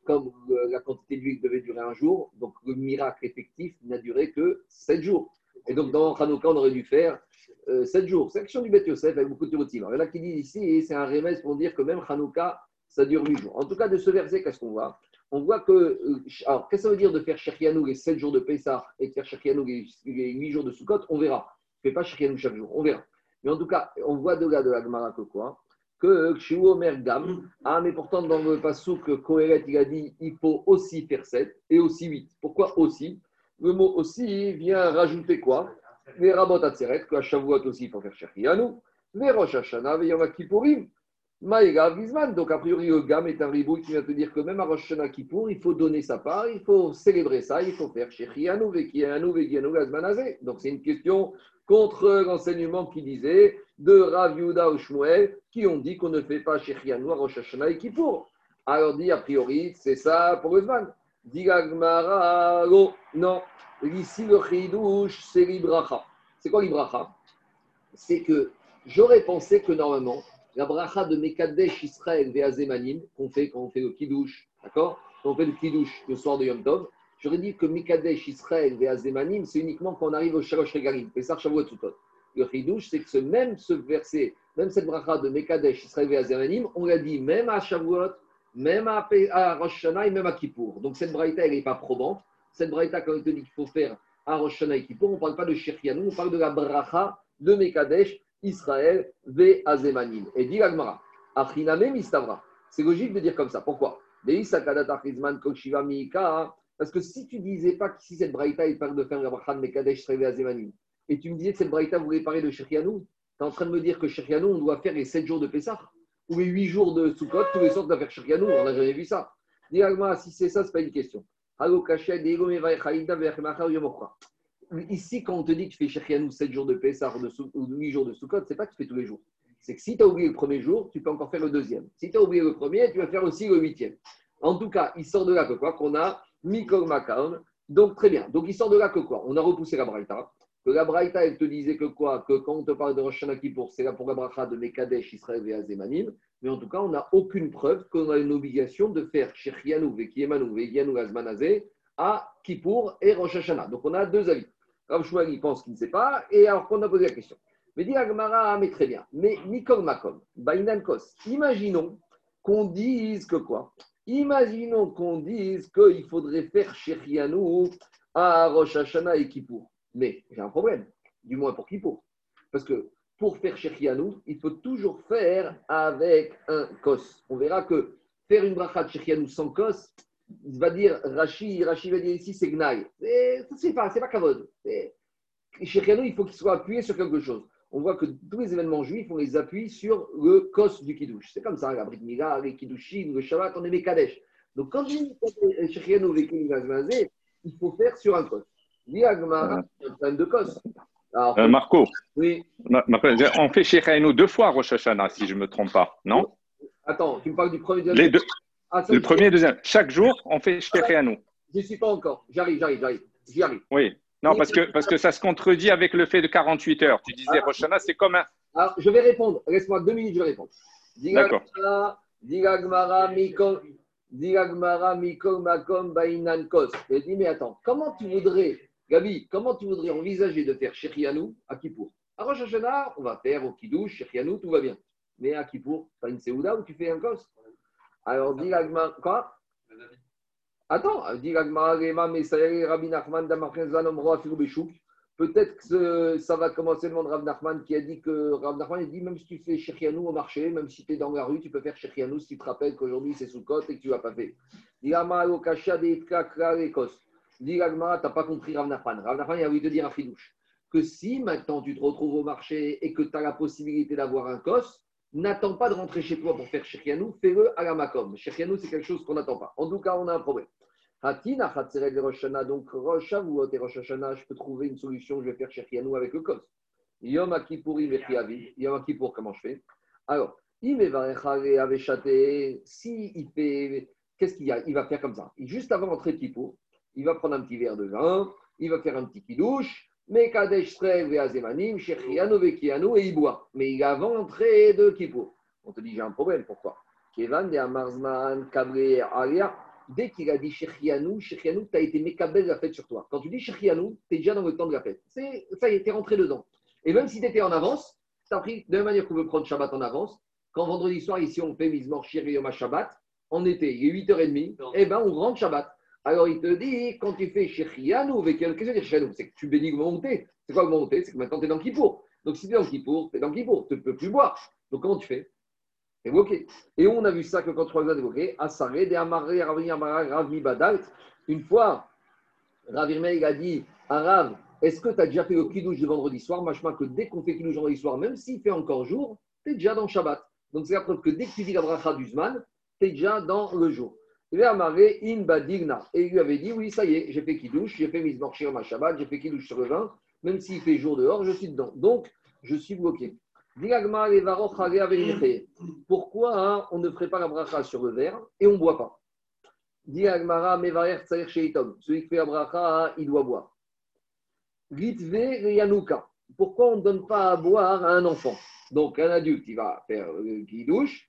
comme la quantité d'huile devait durer un jour, donc le miracle effectif n'a duré que 7 jours. Et donc dans Hanouka, on aurait dû faire 7 euh, jours. C'est la question du Beth Yosef avec beaucoup de théories. Il y en a qui disent ici, c'est un remède pour dire que même Hanouka, ça dure 8 jours. En tout cas, de ce verset, qu'est-ce qu'on voit? On voit que. Euh, alors, qu'est-ce que ça veut dire de faire Shechianou les 7 jours de Pessah et de faire Shechianou les, 8 jours de Sukkot? On verra. Je ne fais pas Shechianou chaque jour, on verra. Mais en tout cas, on voit de là de la Gemara que quoi? Que Kshiu Omer Gam, ah, mais pourtant dans le que Kohelet, il a dit il faut aussi faire 7 et aussi 8. Pourquoi aussi? Le mot aussi vient rajouter quoi? Les Rabot Atzeret, que Shavuot aussi il faut faire Shechianou, les Rosh Hashanah, Yom Kippourim. Maïga. Donc, a priori, le Gam est un ribouille qui vient te dire que même à Rosh Hashanah Kippour, il faut donner sa part, il faut célébrer ça, il faut faire Shechianu, Vekianu, Vekianu, Gazmanazé. Donc, c'est une question contre l'enseignement qui disait de Rav Yuda ou Shmuel qui ont dit qu'on ne fait pas Shechianu à Rosh Hashanah et Kippour. Alors, dit a priori, c'est ça pour Zman. Dit non. Ici, le Chidouche, c'est l'Ibracha. C'est quoi l'Ibracha? C'est que j'aurais pensé que normalement, la bracha de Mekadesh Israël Veazemanim, qu'on fait quand on fait le kiddush, d'accord? Quand on fait le kiddush le soir de Yom Tov, j'aurais dit que Mekadesh Israël Veazemanim, c'est uniquement quand on arrive au Shalosh Regalim, Pesach Shavuot Sukkot. Le kiddush, c'est que ce, même ce verset, même cette bracha de Mekadesh Israël Veazemanim, on l'a dit même à Shavuot, même à, à Rosh et même à Kippour. Donc cette braïta, elle n'est pas probante. Cette braïta, quand on te dit qu'il faut faire à Rosh Hashanah et Kippour, on ne parle pas de Shirkianou, on parle de la bracha de Mekadesh, Israël, Ve Azemanim. Et dit l'Agmara, Achiname Mistavra. C'est logique de dire comme ça. Pourquoi? Parce que si tu disais pas qu'ici cette braïta, il parle de faire la Mekadesh, Azemanim, et tu me disais que cette braïta voulait parler de Shirkianou, tu es en train de me dire que Shirkianou, on doit faire les 7 jours de Pessah ou les 8 jours de Sukkot, tous les doit faire Shirkianou. On n'a jamais vu ça. Dis Agmara, si c'est ça, ce n'est pas une question. Ici, quand on te dit que tu fais Shirkianou 7 jours de Pessah ou de Sou- ou 8 jours de Sukkot, c'est pas que tu fais tous les jours. C'est que si tu as oublié le premier jour, tu peux encore faire le deuxième. Si tu as oublié le premier, tu vas faire aussi le huitième. En tout cas, il sort de là que quoi Qu'on a Mikol Makaon. Donc, très bien. Donc, il sort de là que quoi? On a repoussé la Braïta. Que la Braïta, elle te disait que quoi? Que quand on te parle de Rosh Hashanah c'est là pour la bracha de Mekadesh, Israël et Azemanim. Mais en tout cas, on n'a aucune preuve qu'on a une obligation de faire Shechianou, Vekiemanou, Vekianou, Azmanazé à Kippour et Rosh. Donc, on a deux avis. Rav Shmuel, il pense qu'il ne sait pas. Et alors qu'on a posé la question. Mais dit Agmara, ah, mais très bien. Mais Mikol Makom, Bainan Kos, imaginons qu'on dise que quoi? Imaginons qu'on dise qu'il faudrait faire Shechianou à Rosh Hashanah et Kippour. Mais j'ai un problème, du moins pour Kippour. Parce que pour faire Shechianou, il faut toujours faire avec un kos. On verra que faire une bracha de Shechianou sans kos, va dire, Rashi, Rashi va dire ici, c'est Gnaï. C'est pas, c'est pas kavod. Shechianou, il faut qu'il soit appuyé sur quelque chose. On voit que tous les événements juifs, on les appuie sur le kos du kiddush. C'est comme ça, la Brit Mila, les kiddushin, le Shabbat, on est Mekadesh. Donc quand je dis Gazmazé, il faut faire sur un kos. Dis Agmara, c'est un problème de kos. Alors, Euh, Marco, oui, on fait chez Reino deux fois Rosh Hashanah, si je ne me trompe pas, non? Attends, tu me parles du premier Les deux, Ah, Le premier et le deuxième. Chaque jour, on fait chez Reino. Je n'y suis pas encore. J'arrive, j'arrive, j'arrive. J'y arrive. Oui. Non, parce que, parce que ça se contredit avec le fait de 48 heures. Tu disais Rosh Hashanah, c'est comme un. Alors, je vais répondre. Laisse-moi deux minutes, je vais répondre. D'accord. Digagmara. Digagmara Mikol Makom Bainan Kos. Je dis, mais attends, comment tu voudrais, Gabi, comment tu voudrais envisager de faire Shechianou à Kippour? À Rosh Hashanah, on va faire au Kiddush, Shechianou, tout va bien. Mais à Kippour, tu as une Seouda où tu fais un Kos? Alors, Digagmara. Quoi? Attends, dit l'Agmara, Rema, Mesaïe, Rabbi Nachman, Damarchen, Zanom, Roa, Filou, Béchouk. Peut-être que ça va commencer le nom de Rav Nachman qui a dit que Rav Nachman a dit même si tu fais Shechianou au marché, même si tu es dans la rue, tu peux faire Shechianou si tu te rappelles qu'aujourd'hui c'est sous côte et que tu l'as pas fait. Dit l'Agmara, Lokasha, Deitka, Kra, Lekos. Dit l'Agmara, tu n'as pas compris Rav Nachman. Rav Nachman, il a envie de te dire un fidouche. Que si maintenant tu te retrouves au marché et que tu as la possibilité d'avoir un kos, n'attends pas de rentrer chez toi pour faire Shechianou, fais-le à la Makom. Shechianou, c'est quelque chose qu'on n'attend pas. En tout cas, on a un problème. Hatina, Hatzeret de Rosh Hashanah, donc Shavuot et Rosh Hashanah, je peux trouver une solution, je vais faire Shechianou avec le kos. Yom Kippourim et Chiavi. Yom Kippour, comment je fais? Alors, avait chaté, si il fait, qu'est-ce qu'il y a? Il va faire comme ça. Juste avant d'entrer de il va prendre un petit verre de vin, il va faire un petit kidouche, mais Kadesh Srev et Azemanim, Shechianu Vekianu, et il boit. Mais il avant l'entrée de Kippour. On te dit, j'ai un problème, pourquoi? Kevan de Amarzman, Kabré, Alia, dès qu'il a dit Shechianu, Shechianu, tu as été mécabel la fête sur toi. Quand tu dis Shechianu, tu es déjà dans le temps de la fête. C'est, ça y est, tu es rentré dedans. Et même si tu étais en avance, tu as pris, de la manière qu'on veut prendre Shabbat en avance, quand vendredi soir, ici, on fait Mizmor Shir Yom Shabbat, en été, il est 8h30, eh ben, on rentre Shabbat. Alors, il te dit, quand tu fais Shechianu, qu'est-ce que c'est Shechianu C'est que tu bénis le t'es. C'est quoi le t'es C'est que maintenant, tu es dans Kippour. Donc, si tu es dans Kippour, tu es dans Kippour. Tu ne peux plus boire. Donc, comment tu fais? Bloqué. Et on a vu ça que quand tu regardes bloqué, Asare, de Amaré, Ravi, Ravi, Badalt, une fois, Rav Irmei, il a dit Rav, est-ce que tu as déjà fait le kidouche de vendredi soir? Machma que dès qu'on fait kidouche vendredi soir, même s'il fait encore jour, tu es déjà dans Shabbat. Donc c'est la preuve que dès que tu dis la bracha du Zman, tu es déjà dans le jour. Il a amarré in badigna. Et il lui avait dit oui, ça y est, j'ai fait kidouche, j'ai fait mizmor shir ma Shabbat, j'ai fait kidouche sur le vin, même s'il fait jour dehors, je suis dedans. Donc, je suis bloqué. Pourquoi hein, on ne ferait pas la bracha sur le verre et on ne boit pas? Celui qui fait la bracha, il doit boire. Pourquoi on ne donne pas à boire à un enfant? Donc, un adulte, il va faire le kidouche,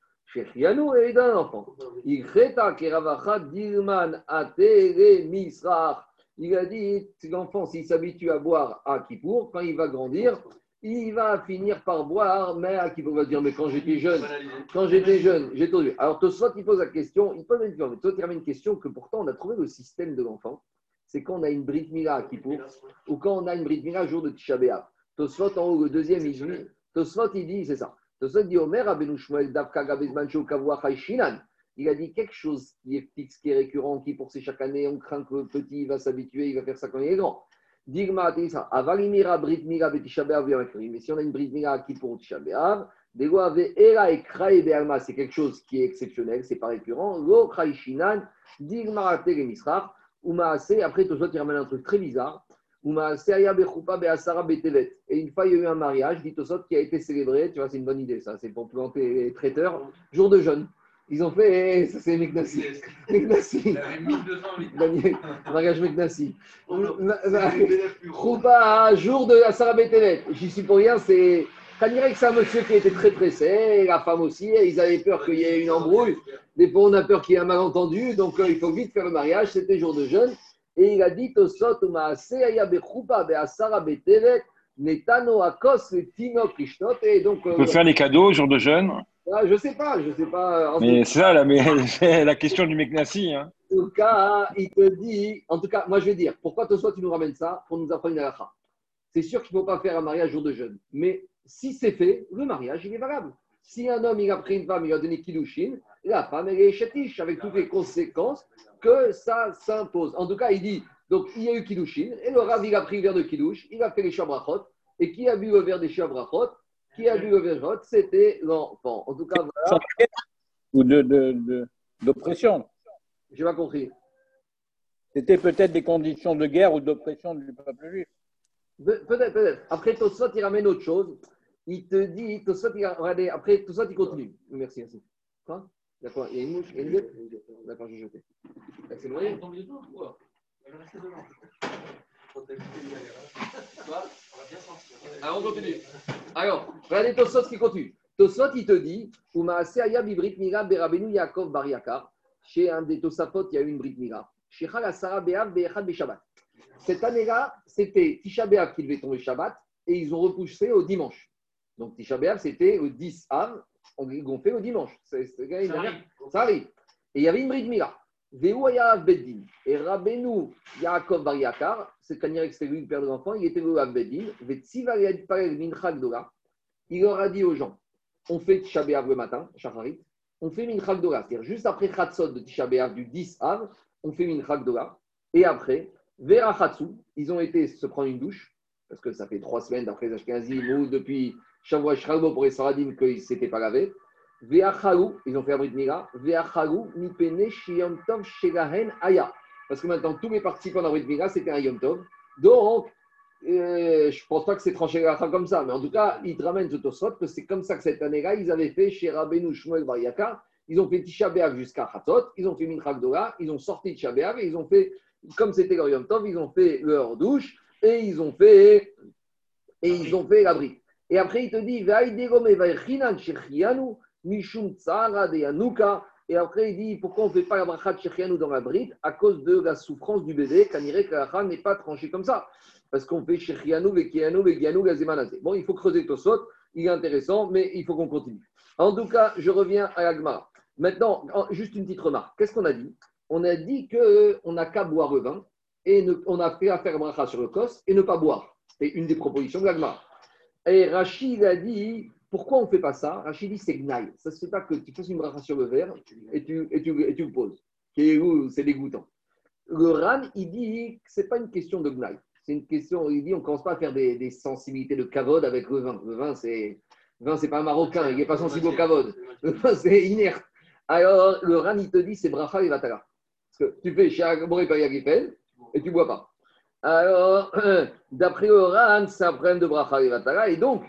il a dit, l'enfant, s'il s'habitue à boire à Kippour, quand il va grandir, il va finir par boire, mais à qui va dire, mais quand j'étais jeune, quand j'étais jeune, j'ai vu. Alors Tosfot, il pose la question, il pose une question, mais une question que pourtant on a trouvé le système de l'enfant, c'est quand on a une Brit Mila qui pour, ou quand on a une Brit Mila jour de Tisha. Tosfot, en haut, le deuxième, il il dit, c'est ça. Il a dit quelque chose qui est fixe, qui est récurrent, qui pour chaque année, on craint que le petit va s'habituer, il va faire ça quand il est grand. Digma. Avalimira, Brit B'Av, Mais si on a une Brit Mila qui pour Tisha B'Av, Era et Krae Be'alma, c'est quelque chose qui est exceptionnel, c'est pas récurrent. Lo Krae Shinan, Digma, Misrach. Umaase, après, Tosot, il ramène un truc très bizarre. Et une fois, il y a eu un mariage, dit Tosot, qui a été célébré. Tu vois, c'est une bonne idée, ça. C'est pour planter les traiteurs. Jour de jeûne. Ils ont fait, eh, ça c'est Meknassi. [LAUGHS] Meknassi. Daniel, mariage Meknassi. [LAUGHS] Choupa, jour de Asara Betevet. J'y suis pour rien, c'est. Ça dirait que c'est un monsieur qui était très pressé, la femme aussi, ils avaient peur qu'il y ait une embrouille. Des fois, on a peur qu'il y ait un malentendu, donc euh, il faut vite faire le mariage. C'était jour de jeûne. Et il a dit Tosot, Netano Akos, Krishnot. Et donc. Euh, on peut faire les cadeaux jour de jeûne ah, Je sais pas, je sais pas. mais c'est ça, la, [LAUGHS] la question du Meknassi. Hein. En tout cas, il te dit. En tout cas, moi je vais dire, pourquoi Tosot, tu nous ramènes ça Pour nous apprendre une halakha. C'est sûr qu'il ne faut pas faire un mariage jour de jeûne. Mais si c'est fait, le mariage, il est valable. Si un homme, il a pris une femme, il a donné Kiddushin, la femme, elle est chétiche, avec toutes les conséquences que ça s'impose. En tout cas, il dit, donc il y a eu Kiddushin, et le Rav, il a pris le verre de Kiddush, il a fait les Shabrachot, et qui a bu le verre des Shabrachot Qui a bu le verre C'était l'enfant. En tout cas, voilà. Ou d'oppression. De, de, J'ai pas compris. C'était peut-être des conditions de guerre ou d'oppression du peuple juif. Peut-être, peut-être. Après, Tosfot, il ramène autre chose il te dit, Tosfot, il regardez, après, tout ça, il continue. Merci, merci. Quoi? Il y a quoi Il y a une mouche Il y a une guêpe D'accord, j'ai jeté. C'est noyé Alors, on continue. Alors, regardez Tosfot qui continue. Tosfot, il te dit, Mira Berabenu Yaakov Bariakar. Chez un des Tosafot, il y a eu une Brit Mira. Chez Sarah Be'av Be'echad Be'Shabbat. Cette année-là, c'était Tisha B'Av qui devait tomber Shabbat et ils ont repoussé au dimanche. Donc Tisha B'Av, c'était au 10 Av, on gonflait au dimanche. Ça, arrive. Et il y avait une bride Mila. Beddin. Et Rabbeinu Yaakov Bar Yakar, c'est que c'était lui le père de l'enfant, il était au Beddin. Il leur a dit aux gens on fait Tisha le matin, Shacharit, on fait Minchak Dola. C'est-à-dire juste après Khatsot de Tisha du 10 Av, on fait Minchak Dola. Et après, Vera Khatsu, ils ont été se prendre une douche, parce que ça fait trois semaines d'après Ashkenazim ou depuis Shavua Shrabo pour les Saradim qu'ils ne s'étaient pas lavés. Ve'achalou, ils ont fait un brit mila. Ve'achalou, mipene shiyom tov shelahen aya. Parce que maintenant, tous les participants d'un brit mila, c'était un yom tov. Donc, euh, je ne pense pas que c'est tranché la comme ça, mais en tout cas, ils te ramènent tout au sot que c'est comme ça que cette année-là, ils avaient fait chez Rabbeinu Shmuel Bariaka. Ils ont fait Tisha jusqu'à Hatzot, ils ont fait Minchak ils ont sorti Tisha et ils ont fait, comme c'était leur Yom Tov, ils ont fait leur douche et ils ont fait, et ils ont fait l'abri. Et après, il te dit, et après, il dit, pourquoi on ne fait pas la bracha de dans la bride? À cause de la souffrance du bébé, qu'Aniré Kalacha n'est pas tranché comme ça. Parce qu'on fait Shechianu, Vekianu, Vegianu, Gazemanazé. Bon, il faut creuser tout ça, il est intéressant, mais il faut qu'on continue. En tout cas, je reviens à l'agma. Maintenant, juste une petite remarque. Qu'est-ce qu'on a dit? On a dit qu'on n'a qu'à boire le vin, et on a fait à faire bracha sur le cos, et ne pas boire. C'est une des propositions de l'agma. Et Rachid a dit pourquoi on ne fait pas ça? Rachid dit c'est gnaille. Ça ne se fait pas que tu fasses une bracha sur le verre et tu, et tu, et tu le poses. C'est dégoûtant. Le Ran, il dit que ce n'est pas une question de gnaille. C'est une question, il dit on ne commence pas à faire des, des sensibilités de kavod avec le vin. Le vin, c'est vin, c'est pas un marocain, il n'est pas sensible au kavod. Le vin, c'est inerte. Alors, le Ran, il te dit c'est bracha et vatala. Parce que tu fais chez Agboré et tu bois pas. Alors, [CLEARS THROAT] d'après Oran, c'est un problème de bracha levatala. Et donc,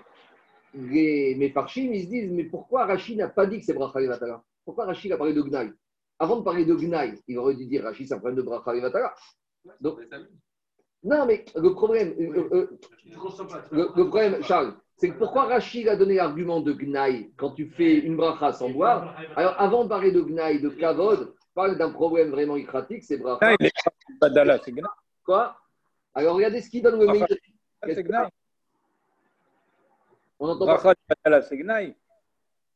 les Mefarchim, ils se disent, mais pourquoi Rachid n'a pas dit que c'est bracha levatala Pourquoi Rachid a parlé de Gnaï Avant de parler de Gnaï, il aurait dû dire Rachid, c'est un problème de bracha levatala. Donc, non, mais le problème, euh, euh, le, problème, Charles, c'est que pourquoi Rachid a donné l'argument de Gnaï quand tu fais une bracha sans boire? Alors, avant de parler de Gnaï, de Kavod, parle d'un problème vraiment ikratique, c'est bracha. Quoi? Alors regardez ce qu'il donne le. On n'entend pas.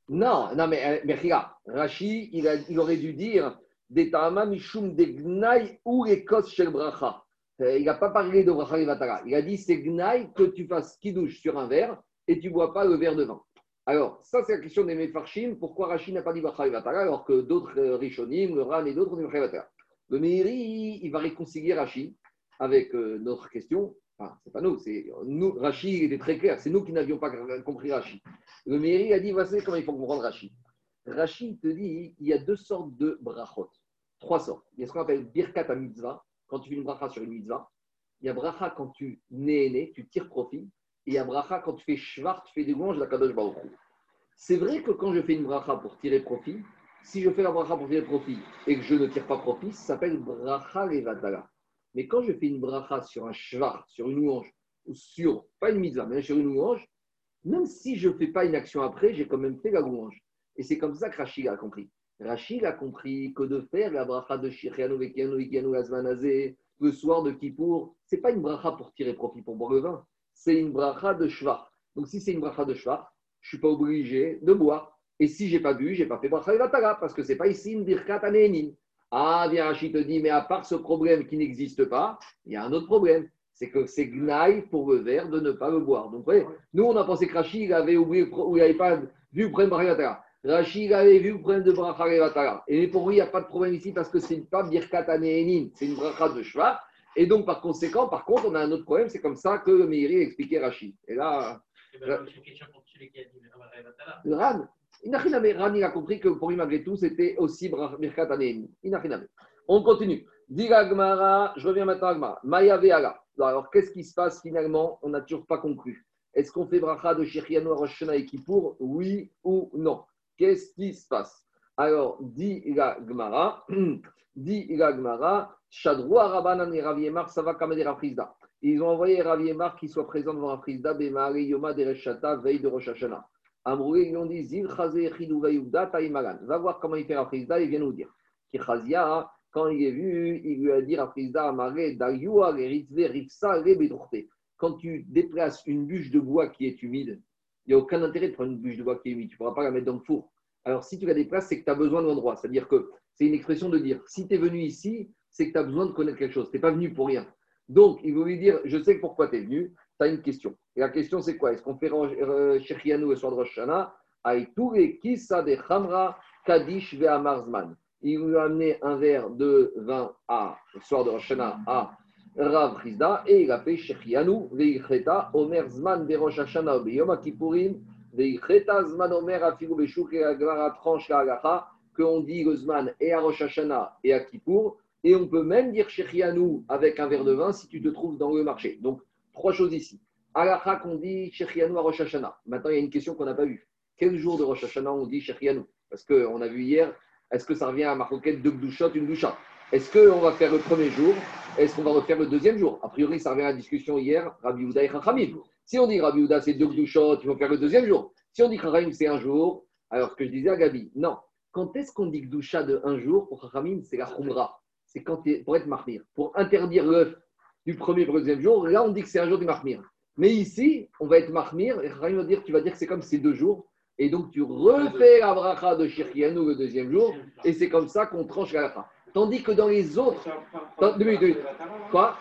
Non, non, mais, euh, mais regarde, Rashi, il, a- il aurait dû dire des Mishum de Gnaï ou Ekos Shel Bracha. Euh, Il n'a pas parlé de Bracha Levatara. Il a dit c'est Gnaï que tu fasses kidouche sur un verre et tu ne bois pas le verre de vin. Alors, ça, c'est la question des Mefarshim. Pourquoi Rashi n'a pas dit Bracha Levatara alors que d'autres euh, Rishonim, le Ran et d'autres ont dit Bracha Levatara Le Meiri, il va réconcilier Rashi avec euh, notre question. C'est pas nous, c'est nous. Rashi il était très clair. C'est nous qui n'avions pas compris Rashi. Le Meiri a dit voici comment il faut comprendre Rashi. Rashi te dit il y a deux sortes de brachot. Trois sortes. Il y a ce qu'on appelle birkat à mitzvah, quand tu fais une bracha sur une mitzvah. Il y a bracha quand tu nais né, tu tires profit. Et il y a bracha quand tu fais shvar, tu fais des louanges la kadosh baruch. C'est vrai que quand je fais une bracha pour tirer profit, si je fais la bracha pour tirer profit et que je ne tire pas profit, ça s'appelle bracha levatala. Mais quand je fais une bracha sur un shvar, sur une louange, ou sur, pas une mitzvah, mais sur une louange, même si je ne fais pas une action après, j'ai quand même fait la louange. Et c'est comme ça que Rachid a compris. Rachid a compris que de faire la bracha de Shiriano Vekiano Vekiano Azmanazé le soir de Kippour, ce n'est pas une bracha pour tirer profit pour boire le vin, c'est une bracha de Shvar. Donc si c'est une bracha de Shvar, je ne suis pas obligé de boire. Et si je n'ai pas bu, je n'ai pas fait bracha Levatara, parce que ce n'est pas ici une birkat. Ah, bien Rachid te dit, mais à part ce problème qui n'existe pas, il y a un autre problème. C'est que c'est gnaille pour le verre de ne pas le boire. Donc, vous voyez, nous, on a pensé que Rachid il avait oublié, ou il n'avait pas vu le problème de Bracha Levatara. Rachid il avait vu le problème de Bracha Levatara. Et pour lui, il n'y a pas de problème ici parce que ce n'est pas birkat anénin, c'est une bracha de Shvar. Et donc, par conséquent, par contre, on a un autre problème. C'est comme ça que Meiri expliquait Rachid. Et là, le Ran, il n'a voir. Ran, il a compris que pour lui, malgré tout, c'était aussi Birkat voir. On continue. Diga Gmara, je reviens maintenant à Gmara. Maya Veala. Alors, qu'est-ce qui se passe finalement? On n'a toujours pas conclu. Est-ce qu'on fait bracha de Shechianu à Rosh et Kippour? Oui ou non? Qu'est-ce qui se passe? Alors, dit la Gmara, dit la Shadroua Rabanan et Rav Yemar, ça. Ils ont envoyé Rav Yemar qui soit présent devant Rafrizda, Bemari Yoma Dereshata, veille de Rosh Hashanah. Amroué, ils ont dit Zil. Va voir comment il fait Rafrizda, il vient nous dire. Quand il est vu, il lui a dit Rebedurte. Quand tu déplaces une bûche de bois qui est humide, il n'y a aucun intérêt de prendre une bûche de bois qui est humide. Tu ne pourras pas la mettre dans le four. Alors, si tu la déplaces, c'est que tu as besoin de l'endroit. C'est-à-dire que c'est une expression de dire si tu es venu ici, c'est que tu as besoin de connaître quelque chose. Tu n'es pas venu pour rien. Donc, il veut lui dire je sais pourquoi tu es venu, une question. Et la question, c'est quoi? Est-ce qu'on fait Shechianu le soir de Rosh Hashanah? Aïtoure Kisa de Khamra Kadish Ve'amarzman. Il lui a amené un verre de vin à, le soir de à Rav Chizda et il a fait Shechianu Ve'ichreta Omer Zman de Rosh Hashanah Beyom Kippourim Ve'ichreta Zman Omer Afigu Beshuk et Agmara tranche la halacha qu'on dit Zman et à Rosh Hashanah et à Kippour. Et on peut même dire Shechianu avec un verre de vin si tu te trouves dans le marché. Donc, trois choses ici. Alacha qu'on dit Shechianu à Rosh Hashanah. Maintenant, il y a une question qu'on n'a pas vue. Quel jour de Rosh Hashanah on dit Shechianu Parce qu'on a vu hier, est-ce que ça revient à ma roquette de Gdouchot, une doucha Est-ce qu'on va faire le premier jour? Est-ce qu'on va refaire le deuxième jour? A priori, ça revient à la discussion hier, Rabbi Houda et Chachamim. Si on dit Rabbi Houda, c'est deux Gdouchot, il faut faire le deuxième jour. Si on dit Chachamim, c'est un jour, alors que je disais à Gabi, non. Quand est-ce qu'on dit Gdoucha de un jour Pour Chachamim, c'est la Khumra. C'est quand pour être marmir. Pour interdire l'œuf du premier le deuxième jour, là, on dit que c'est un jour du marmir. Mais ici, on va être marmir, et Chachamim va dire, tu vas dire que c'est comme ces deux jours. Et donc, tu refais la bracha de Shirkianu le deuxième jour, et c'est comme ça qu'on tranche la bracha. Tandis que dans les autres. Minutes. Quoi?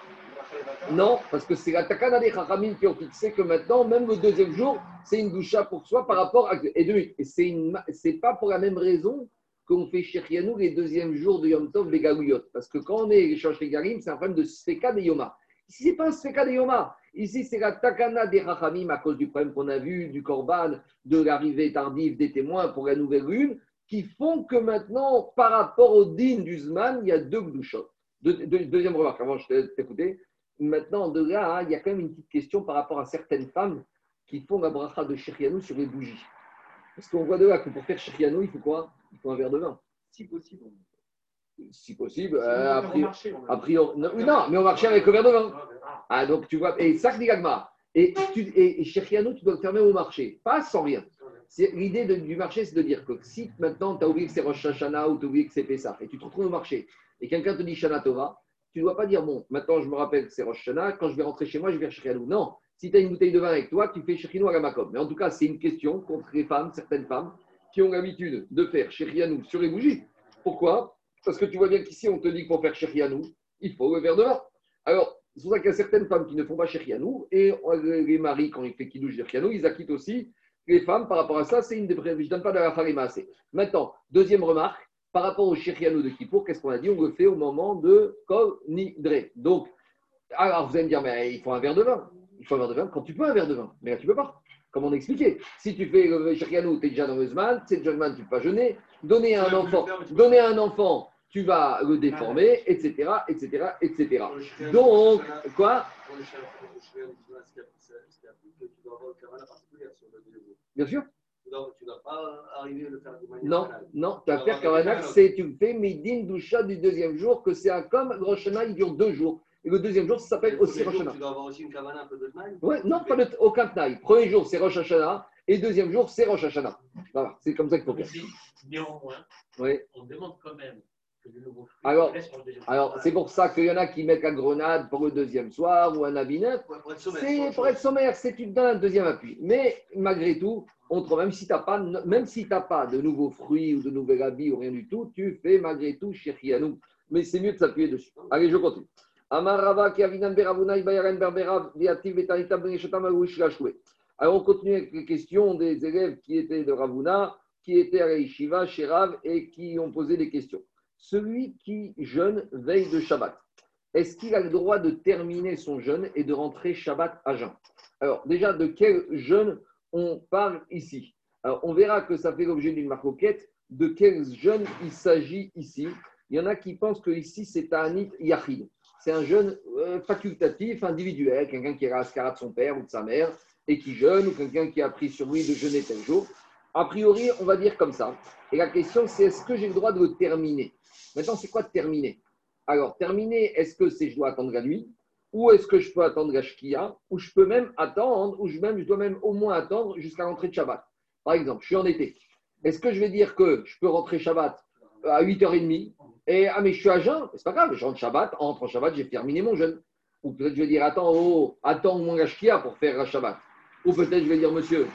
Non, parce que c'est la takana des qui ont fixé que maintenant, même le deuxième jour, c'est une doucha pour soi par rapport à. Et deux minutes. Et c'est pas pour la même raison qu'on fait Shirkianu les deuxièmes jours de Yom Tov Begagouyot. Parce que quand on est échange Garim, c'est un problème de Sfeka de Yoma. Ici, c'est pas un Sfeka de Yoma. Ici, c'est la takana des Chachamim à cause du problème qu'on a vu, du Korban, de l'arrivée tardive des témoins pour la nouvelle lune, qui font que maintenant, par rapport au din du Zman, il y a deux gdouchot. Deux- deux- deuxième remarque, avant je t'ai écouté. Maintenant, de là, hein, il y a quand même une petite question par rapport à certaines femmes qui font la bracha de Shirianou sur les bougies. Parce qu'on voit de là que pour faire Shirianou, il faut quoi? Il faut un verre de vin. Si possible. Si possible, euh, a priori. a priori- non, non, mais on marchait avec le verre de vin. Ah, donc tu vois, et ça, dit Gagma. Et, tu, et, et chez Riano, tu dois le fermer au marché, pas sans rien. L'idée du marché, c'est de dire que si maintenant tu as oublié que c'est Rosh Hashanah ou tu as oublié que c'est Pessah, et tu te retrouves au marché, et quelqu'un te dit Shana Tova, tu ne dois pas dire, bon, maintenant je me rappelle que c'est Rosh Hashanah, quand je vais rentrer chez moi, je vais Shechianou. Non, si tu as une bouteille de vin avec toi, tu fais Shechianou à la Makom. Mais en tout cas, c'est une question contre les femmes, certaines femmes, qui ont l'habitude de faire Shechianou sur les bougies. Pourquoi? Parce que tu vois bien qu'ici, on te dit que pour faire Shechianou, il faut le verre de vin. Alors, c'est pour ça qu'il y a certaines femmes qui ne font pas Shechianou, et les maris, quand ils font Kiddush Shechianou, ils acquittent aussi les femmes par rapport à ça. C'est une des Je ne donne pas de la farima assez. Maintenant, deuxième remarque, par rapport au Shechianou de Kippour, qu'est-ce qu'on a dit? On le fait au moment de Kol Nidre. Donc, alors vous allez me dire, mais il faut un verre de vin. Il faut un verre de vin quand tu peux un verre de vin. Mais là, tu ne peux pas. Comme on expliquait. Si tu fais le Shechianou, tu es déjà dans le Zman, c'est déjà tu ne peux pas jeûner. Donner à un enfant, donner à un enfant, tu vas le déformer, etc., etc., etc. Donc, quoi Bien sûr. Tu ne vas pas arriver à le faire de manière Non, non, tu vas faire Kavanak, c'est tu fais Midin Doucha du deuxième jour, que c'est un comme Hashanah, il dure deux jours. Et le deuxième jour, ça s'appelle aussi Rosh Hashanah. Tu dois avoir aussi une Kavana un peu de Tnaï Ouais, non, pas de, aucun Tnaï. Premier jour, c'est Rosh Hashanah, et deuxième jour, c'est Rosh Hashanah. Voilà, c'est comme ça qu'il faut faire. Néanmoins, Oui. on demande quand même Alors- Alors, c'est pour ça qu'il y en a qui mettent la grenade pour le deuxième soir ou un habit neuf. Pour pour être sommaire. C'est pour être sommaire, c'est donnes un deuxième appui. Mais malgré tout, on trouve, même si tu n'as pas, même si pas de nouveaux fruits ou de nouvel habit ou rien du tout, tu fais malgré tout Sherianou. Mais c'est mieux de s'appuyer dessus. Allez, je continue. Alors, on continue avec les questions des élèves qui étaient de Ravuna, qui étaient à la Yeshiva, chez Rav, et qui ont posé des questions. Celui qui jeûne veille de Shabbat, est-ce qu'il a le droit de terminer son jeûne et de rentrer Shabbat à jeun? Alors, déjà, de quel jeûne on parle ici? Alors, on verra que ça fait l'objet d'une marcoquette. De quel jeûne il s'agit ici? Il y en a qui pensent que ici c'est Ta'anit Yachid. C'est un jeûne euh, facultatif, individuel, quelqu'un qui est rascara de son père ou de sa mère et qui jeûne, ou quelqu'un qui a pris sur lui de jeûner tel jour. A priori, on va dire comme ça. Et la question, c'est est-ce que j'ai le droit de le terminer? Maintenant, c'est quoi terminer? Alors, terminer, est-ce que c'est je dois attendre la nuit? Ou est-ce que je peux attendre la Shkia? Ou je peux même attendre, ou je, même, je dois même au moins attendre jusqu'à l'entrée de Shabbat Par exemple, je suis en été. Est-ce que je vais dire que je peux rentrer Shabbat à 8h30 et ah mais je suis à jeun, c'est pas grave, je rentre Shabbat, entre en Shabbat, j'ai terminé mon jeûne. Ou peut-être je vais dire attends, oh, attends au moins la Shkia pour faire Shabbat. Ou peut-être je vais dire monsieur,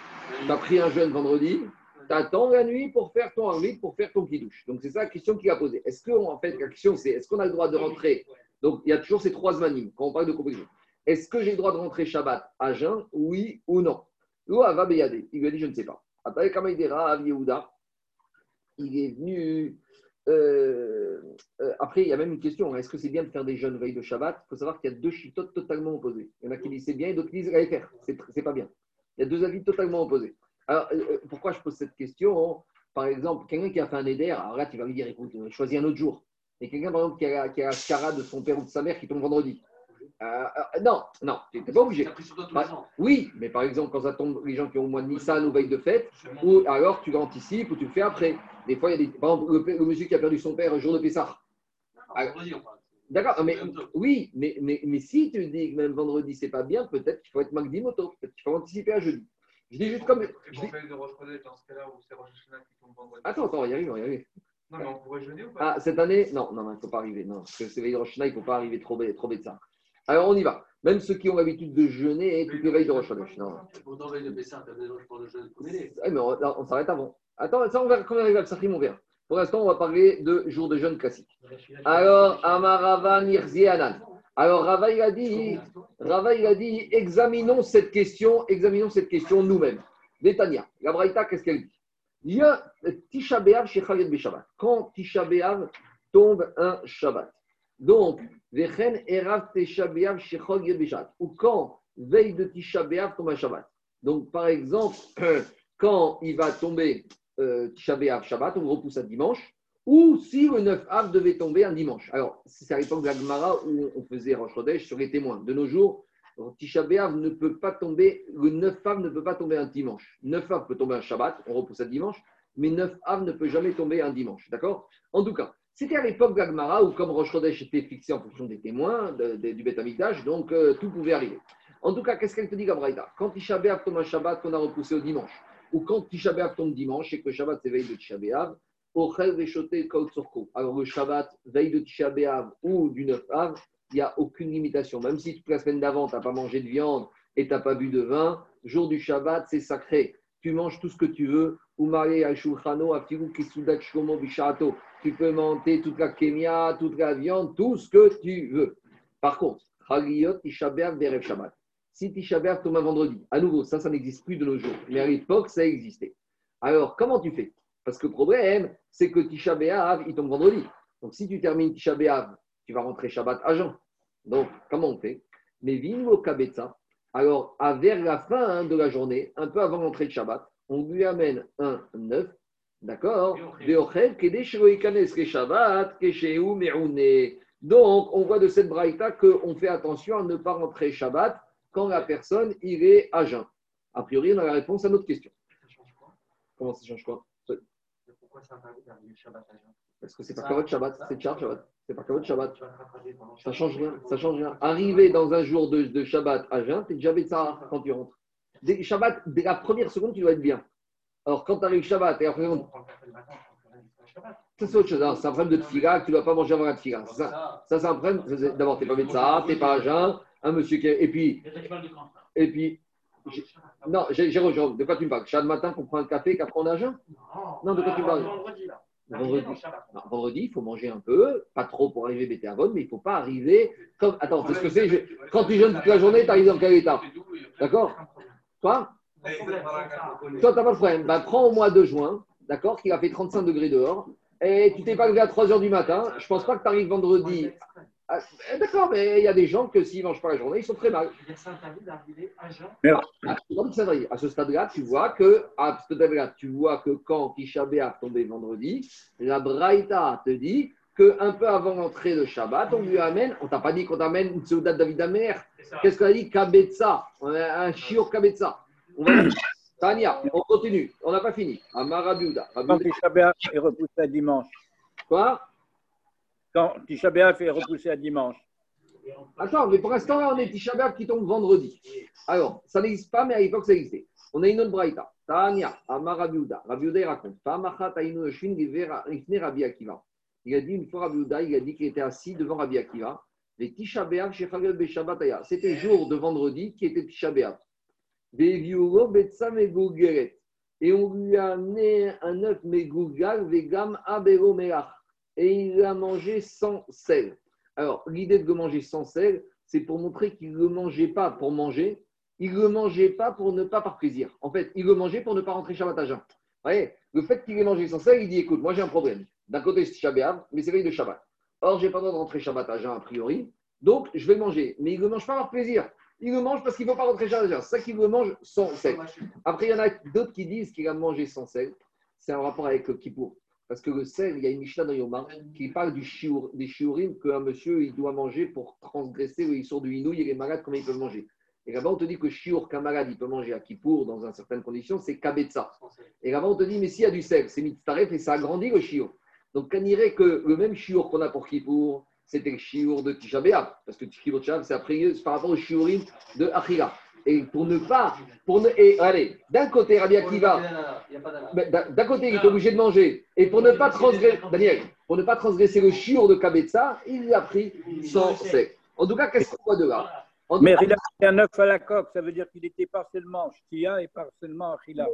tu as pris un jeûne vendredi, tu attends la nuit pour faire ton arbitre, pour faire ton kidouche. Donc c'est ça la question qu'il a posée. Est-ce que en fait la question c'est est-ce qu'on a le droit de rentrer? Donc il y a toujours ces trois manimes quand on parle de composition. Est-ce que j'ai le droit de rentrer Shabbat à jeun, oui ou non? Ou Beyade. Il lui a dit je ne sais pas. Après Yehuda, il est venu. Euh, euh, après, il y a même une question est-ce que c'est bien de faire des jeûnes veille de Shabbat? Il faut savoir qu'il y a deux chitotes totalement opposées. Il y en a qui disent c'est bien et d'autres qui disent allez faire. C'est pas bien. Il y a deux avis totalement opposés. Alors, euh, pourquoi je pose cette question Par exemple, quelqu'un qui a fait un éder, alors là, tu vas lui dire écoute, choisis un autre jour. Et quelqu'un, par exemple, qui a, la de son père ou de sa mère qui tombe vendredi. Euh, euh, non, non, tu n'es pas obligé. Tu as pris sur toi tous les ans. Oui, mais par exemple, quand ça tombe, les gens qui ont au mois de Nissan ou veille de fête, ou alors tu l'anticipes ou tu le fais après. Des fois, il y a des. Par exemple, le, le monsieur qui a perdu son père un jour de Pessah. Ah. D'accord, mais oui, mais, mais, mais si tu dis que même vendredi, c'est pas bien, peut-être qu'il faut être Magdi Moto. Peut-être qu'il faut anticiper à jeudi. Je dis juste comme. Je dis- faire de Roche Chodesh dans ce cas-là où c'est Rosh Hashanah qui tombe vendredi. Attends, attends, on y arriver, on y arriver. Non, mais on pourrait jeûner ou pas? Ah, cette année, non, non, il ne faut pas arriver. Non, parce que c'est veille de il ne faut pas arriver trop, trop de ça. Alors, on y va. Même ceux qui ont l'habitude de jeûner et toutes les veilles de Rosh Hashanah. Non. Pour ton veille de Pessah, gens pour le jeûne. Ah, mais on, on s'arrête avant. Attends, ça, on verra quand on arrive à Psachim, on verra. Pour l'instant, on va parler de jour de jeûne classique. Alors, Amarava Nirzianan. Alors, Rava, il a dit, Rava, il a dit, examinons cette question, examinons cette question nous-mêmes. Détania, la Braïta, qu'est-ce qu'elle dit? Il y a Tisha B'Av chez Chayyad B'Shabbat. Quand Tisha B'Av tombe un Shabbat. Donc, Ou quand, veille de Tisha B'Av tombe un Shabbat. Donc, par exemple, [CLEARS THROAT] quand il va tomber euh, Tisha B'Av Shabbat, on repousse à dimanche, ou si le 9 Av devait tomber un dimanche. Alors, c'est à l'époque de la où on faisait Rosh Chodesh sur les témoins. De nos jours, Tisha ne peut pas tomber, le 9 Av ne peut pas tomber un dimanche. 9 Av peut tomber un Shabbat, on repousse à dimanche, mais 9 Av ne peut jamais tomber un dimanche. D'accord? En tout cas, c'était à l'époque Gemara où, comme Rosh Chodesh était fixé en fonction des témoins, du Beth Amikdash, donc euh, tout pouvait arriver. En tout cas, qu'est-ce qu'elle te dit, Gabraïda? Quand Tisha tombe un Shabbat qu'on a repoussé au dimanche, ou quand Tisha tombe dimanche et que le Shabbat s'éveille de Tisha Veshoté Kol Tzorko. Alors, le Shabbat, veille de Tisha ou du 9 Av, il n'y a aucune limitation. Même si toute la semaine d'avant, tu n'as pas mangé de viande et tu n'as pas bu de vin, jour du Shabbat, c'est sacré. Tu manges tout ce que tu veux. Umare Ashulchano, Afiru Kisudak Shlomo Bishato. Tu peux monter toute la kémia, toute la viande, tout ce que tu veux. Par contre, Chagiyot Tisha B'Av Berev Shabbat. Si Tisha B'Av tombe un vendredi, à nouveau, ça, ça n'existe plus de nos jours. Mais à l'époque, ça existait. Alors, comment tu fais? Parce que le problème, c'est que Tisha il tombe vendredi. Donc, si tu termines Tisha tu vas rentrer Shabbat à Jean. Donc, comment on fait? Mais Vimo Kabetza, alors, vers la fin de la journée, un peu avant l'entrée de Shabbat, on lui amène un neuf, d'accord. Donc, on voit de cette braïta qu'on fait attention à ne pas rentrer Shabbat quand la personne il est à jeun. A priori, on a la réponse à notre question. Ça change quoi? Comment ça change quoi? Pourquoi c'est interdit d'arriver Shabbat à jeun? Parce que c'est pas Kavod Shabbat, c'est Char Shabbat. C'est pas Kavod Shabbat. Ça change rien, ça change rien. Arriver dans un jour de, de Shabbat à jeun, t'es déjà Betsar quand tu rentres. Dès Shabbat, dès la première seconde, tu dois être bien. Alors, quand tu arrives Shabbat et après, On ça c'est autre chose. hein. C'est un problème de tfila tu ne dois pas manger avant la tfila. Ça, ça c'est un problème. D'abord, tu n'es pas médecin, tu n'es pas à jeun. Un monsieur qui Et puis, Et parles puis J'ai- non, rejoint. De quoi tu me parles? Chaque matin qu'on prend un café, qu'après on a jeun Non, de quoi tu parles? Vendredi, là. Vendredi. Non, Vendredi, il faut manger un peu, pas trop pour arriver bêté à bonne, mais il ne faut pas arriver comme. Attends, c'est ce que c'est. Quand tu jeûnes toute la journée, tu arrives dans quel état? D'accord? Toi tu n'as pas de problème. Bah, prends au mois de juin, d'accord, qu'il a fait 35 degrés dehors, et tu t'es pas levé à 3 h du matin. Je pense pas que tu arrives vendredi. Ah, eh, d'accord, mais il y a des gens que s'ils ne mangent pas la journée, ils sont très mal. Il y a ça interdit d'arriver à jeun. Ah, À ce stade-là, tu vois que, à ce stade-là, tu vois que quand Tisha B'Av tombé vendredi, la Braïta te dit qu'un peu avant l'entrée de Shabbat, on lui amène, on t'a pas dit qu'on t'amène une Seudat David Amer. Qu'est-ce qu'on a dit? Kabetza. On a un shiur Kabetza. On va [COUGHS] Tania, on continue. On n'a pas fini. Amar Rabiouda. Quand Tisha est repoussé à dimanche. Quoi? Quand Tisha est repoussé à dimanche. Attends, mais pour l'instant, là, on est Tisha qui tombe vendredi. Alors, ça n'existe pas, mais à l'époque, ça existait. On a une autre braïta. Tania, Amar Rabiouda. Rabiouda, il raconte. Pa'amachat aïnu yoshin rifne Rabbi Akiva. Il a dit une fois Rabiouda, il a dit qu'il était assis devant Rabbi Akiva. Les Tisha chez. C'était jour de vendredi qui était Tisha. Et on lui a amené un œuf megugal vegam abero. Et il l'a mangé sans sel. Alors, l'idée de le manger sans sel, c'est pour montrer qu'il ne le mangeait pas pour manger, il ne le mangeait pas pour ne pas par plaisir. En fait, il le mangeait pour ne pas rentrer Shabbat à. Voyez, le fait qu'il ait mangé sans sel, il dit écoute, moi j'ai un problème. D'un côté, c'est Shabbat, mais c'est veille de Shabbat. Or, j'ai pas le droit de rentrer Shabbat à jeun a priori, donc je vais le manger. Mais il ne mange pas par plaisir. Il le mange parce qu'il ne veut pas rentrer Shabbat à jeun. C'est ça qu'il le mange sans sel. Après, il y en a d'autres qui disent qu'il a mangé sans sel. C'est un rapport avec le Kippour. Parce que le sel, il y a une Mishnah dans Yoma qui parle du shiur, des shiurim qu'un monsieur il doit manger pour transgresser le sort du inouï et les malades, comment ils peuvent manger? Et là-bas, on te dit que shiur qu'un malade il peut manger à Kippour dans une certaine condition, c'est kabetza. Et là-bas, on te dit, mais s'il y a du sel, c'est mitzaref et ça agrandit le shiur. Donc, on dirait que le même shiur qu'on a pour Kippour, c'était le shiur de Tisha B'Av. Parce que B'Av, c'est après c'est par rapport au shiurim de Achila. Et pour ne pas. Pour ne, et allez, d'un côté, Rabbi Akiva. A D'un côté, il est obligé de manger. Et pour ne pas transgresser, Daniel, pour ne pas transgresser le chiot de Kabetza, il l'a pris sans sec. En tout cas, qu'est-ce qu'on voit de là? Mais il a un œuf à la coque, ça veut dire qu'il était partiellement ch'tia et partiellement achila.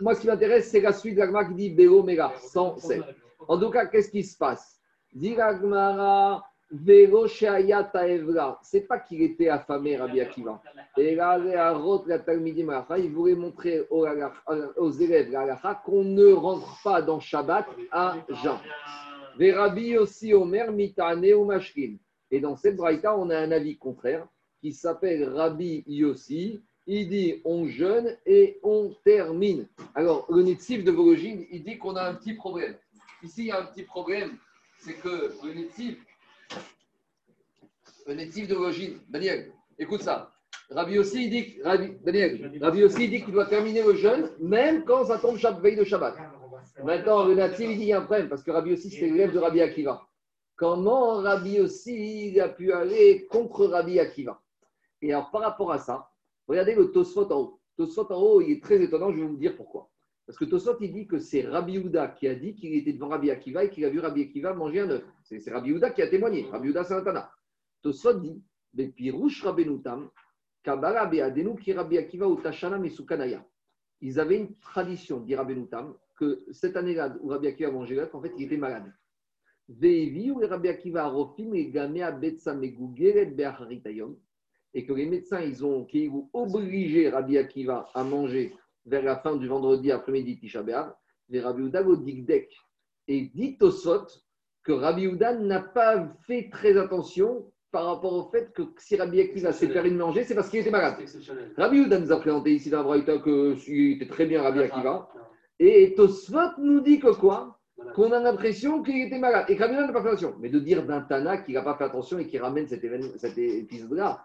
Moi, ce qui m'intéresse, c'est la suite de l'agma qui dit Béo sans sec. En tout cas, qu'est-ce qui se passe? Dit Vélo Taevra. C'est pas qu'il était affamé, Rabbi Akiva. Et là, il voulait montrer aux, aux élèves qu'on ne rentre pas dans Shabbat à jeun. Des rabbis aussi Omer, Mitane ou Mashkin. Et dans cette braïta, on a un avis contraire qui s'appelle Rabbi Yossi. Il dit on jeûne et on termine. Alors, le Netzif de Vologine, il dit qu'on a un petit problème. Ici, il y a un petit problème. C'est que le Netzif, le de Vologine, Daniel, écoute ça. Rabbi Yossi, il dit, Rabbi, Daniel, Rabbi Yossi, dit qu'il doit terminer le jeûne, même quand ça tombe chaque veille de Shabbat. Maintenant, le Natsir, il dit il y a un problème, parce que Rabbi aussi, c'est l'élève de Rabbi Akiva. Comment Rabbi il a pu aller contre Rabbi Akiva? Et alors, par rapport à ça, regardez le Tosfot en haut. Tosfot en haut, il est très étonnant, je vais vous dire pourquoi. Parce que Tosot, il dit que c'est Rabbi Houda qui a dit qu'il était devant Rabbi Akiva et qu'il a vu Rabbi Akiva manger un œuf. C'est Rabbi Houda qui a témoigné. Rabbi Houda, c'est un Tana. Tosot dit, Bepi Rouche Rabbenutam, Kabbalah Beadenu ki Rabbi Akiva ou Tashana. Ils avaient une tradition, dit Rabbenutam, que cette année-là où Rabbi Akiva mangeait l'œuf, en fait, il était malade. Vevi ou Rabbi Akiva Arofim et Gamea Betsa Megugeret Beacharitayom. Et que les médecins, ils ont, qui ont obligé Rabbi Akiva à manger vers la fin du vendredi après-midi Tisha B'Av, les Rabbi Houda au Digdek. Et dit Tosot que Rabbi Houda n'a pas fait très attention par rapport au fait que si Rabbi Akiva s'est permis de manger, c'est parce qu'il était malade. Rabbi Houda nous a présenté ici dans Braïta que il était très bien Rabbi Akiva. Ah, Et Tosfot nous dit que quoi? Qu'on a l'impression qu'il était malade. Et Houda n'a pas fait attention. Mais de dire d'un Tana qu'il n'a pas fait attention et qui ramène cet, événement- cet épisode-là,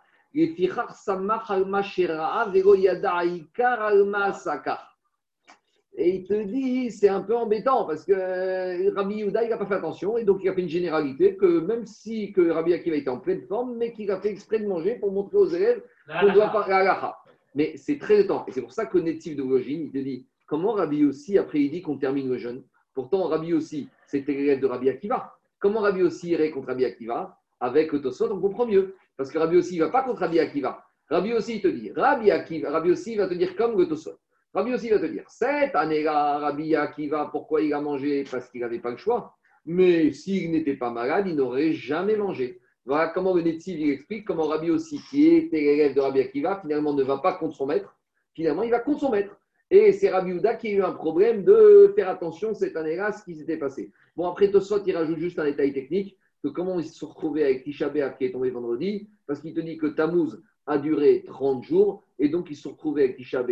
et il te dit, c'est un peu embêtant parce que euh, Rabbi Yehuda, il n'a pas fait attention et donc il a fait une généralité que même si que Rabbi Akiva était en pleine forme, mais qu'il a fait exprès de manger pour montrer aux élèves qu'on doit parler à. Mais c'est très étonnant. Et c'est pour ça que Netiv de il te dit comment Rabbi aussi, après il dit qu'on termine le jeûne? Pourtant, Rabbi aussi, c'était l'élève de Rabbi Akiva. Comment Rabbi aussi irait contre Rabbi Akiva? Avec le Tosot, on comprend mieux. Parce que Rabbi aussi, il ne va pas contre Rabbi Akiva. Rabbi aussi, il te dit Rabbi Akiva, Rabbi aussi, va te dire comme le Tosot. Rabbi aussi va te dire cette année-là, Rabbi Akiva, pourquoi il a mangé? Parce qu'il n'avait pas le choix. Mais s'il n'était pas malade, il n'aurait jamais mangé. Voilà comment le Netziv il explique comment Rabbi aussi, qui était l'élève de Rabbi Akiva, finalement ne va pas contre son maître. Finalement, il va contre son maître. Et c'est Rabbi Houda qui a eu un problème de faire attention cette année-là à ce qui s'était passé. Bon, après Tosot, il rajoute juste un détail technique que comment ils se sont retrouvés avec Tisha qui est tombé vendredi, parce qu'il te dit que Tammuz a duré 30 jours, et donc ils se sont retrouvés avec Tisha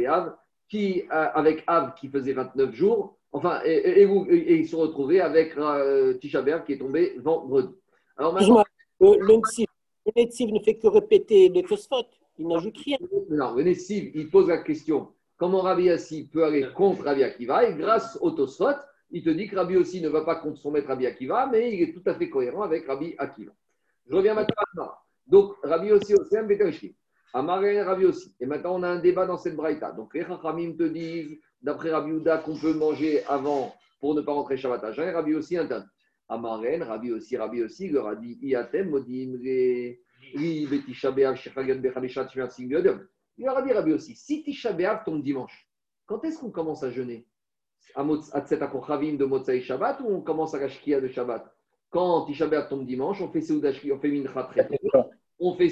qui, euh, avec Av qui faisait 29 jours, enfin, et, et- et vous- et- et ils se sont retrouvés avec euh, Tisha qui est tombé vendredi. Alors maintenant, le, Netziv- ne fait que répéter les phosphate. Il n'ajoute rien. non, le il pose la question comment Rabbi Yassi peut aller contre Rabbi Akiva, et grâce au Tosfot, il te dit que Rabbi aussi ne va pas contre son maître Rabbi Akiva, mais il est tout à fait cohérent avec Rabbi Akiva. Je reviens maintenant. Donc, Rabbi aussi, un Betelchim. Amaré Rabbi aussi. Et maintenant, on a un débat dans cette braïta. Donc, les Chachamim te disent, d'après Rabbi Houda, qu'on peut manger avant pour ne pas rentrer Shabbat à jeun, Rabbi aussi interdit. Amarén, Rabbi aussi, Rabbi aussi, leur a dit, Iatem, Modim. Li, Betisha B'Av, Shechagan, Bechamishat, Shmer, Singodom. Il leur a dit, Rabbi aussi, si Tisha B'Av tombe dimanche, quand est-ce qu'on commence à jeûner? À de Motzai Shabbat ou on commence à la Shkia de Shabbat? Quand Tisha tombe dimanche, on fait Seudah Shki- on fait Mincha très tôt. On fait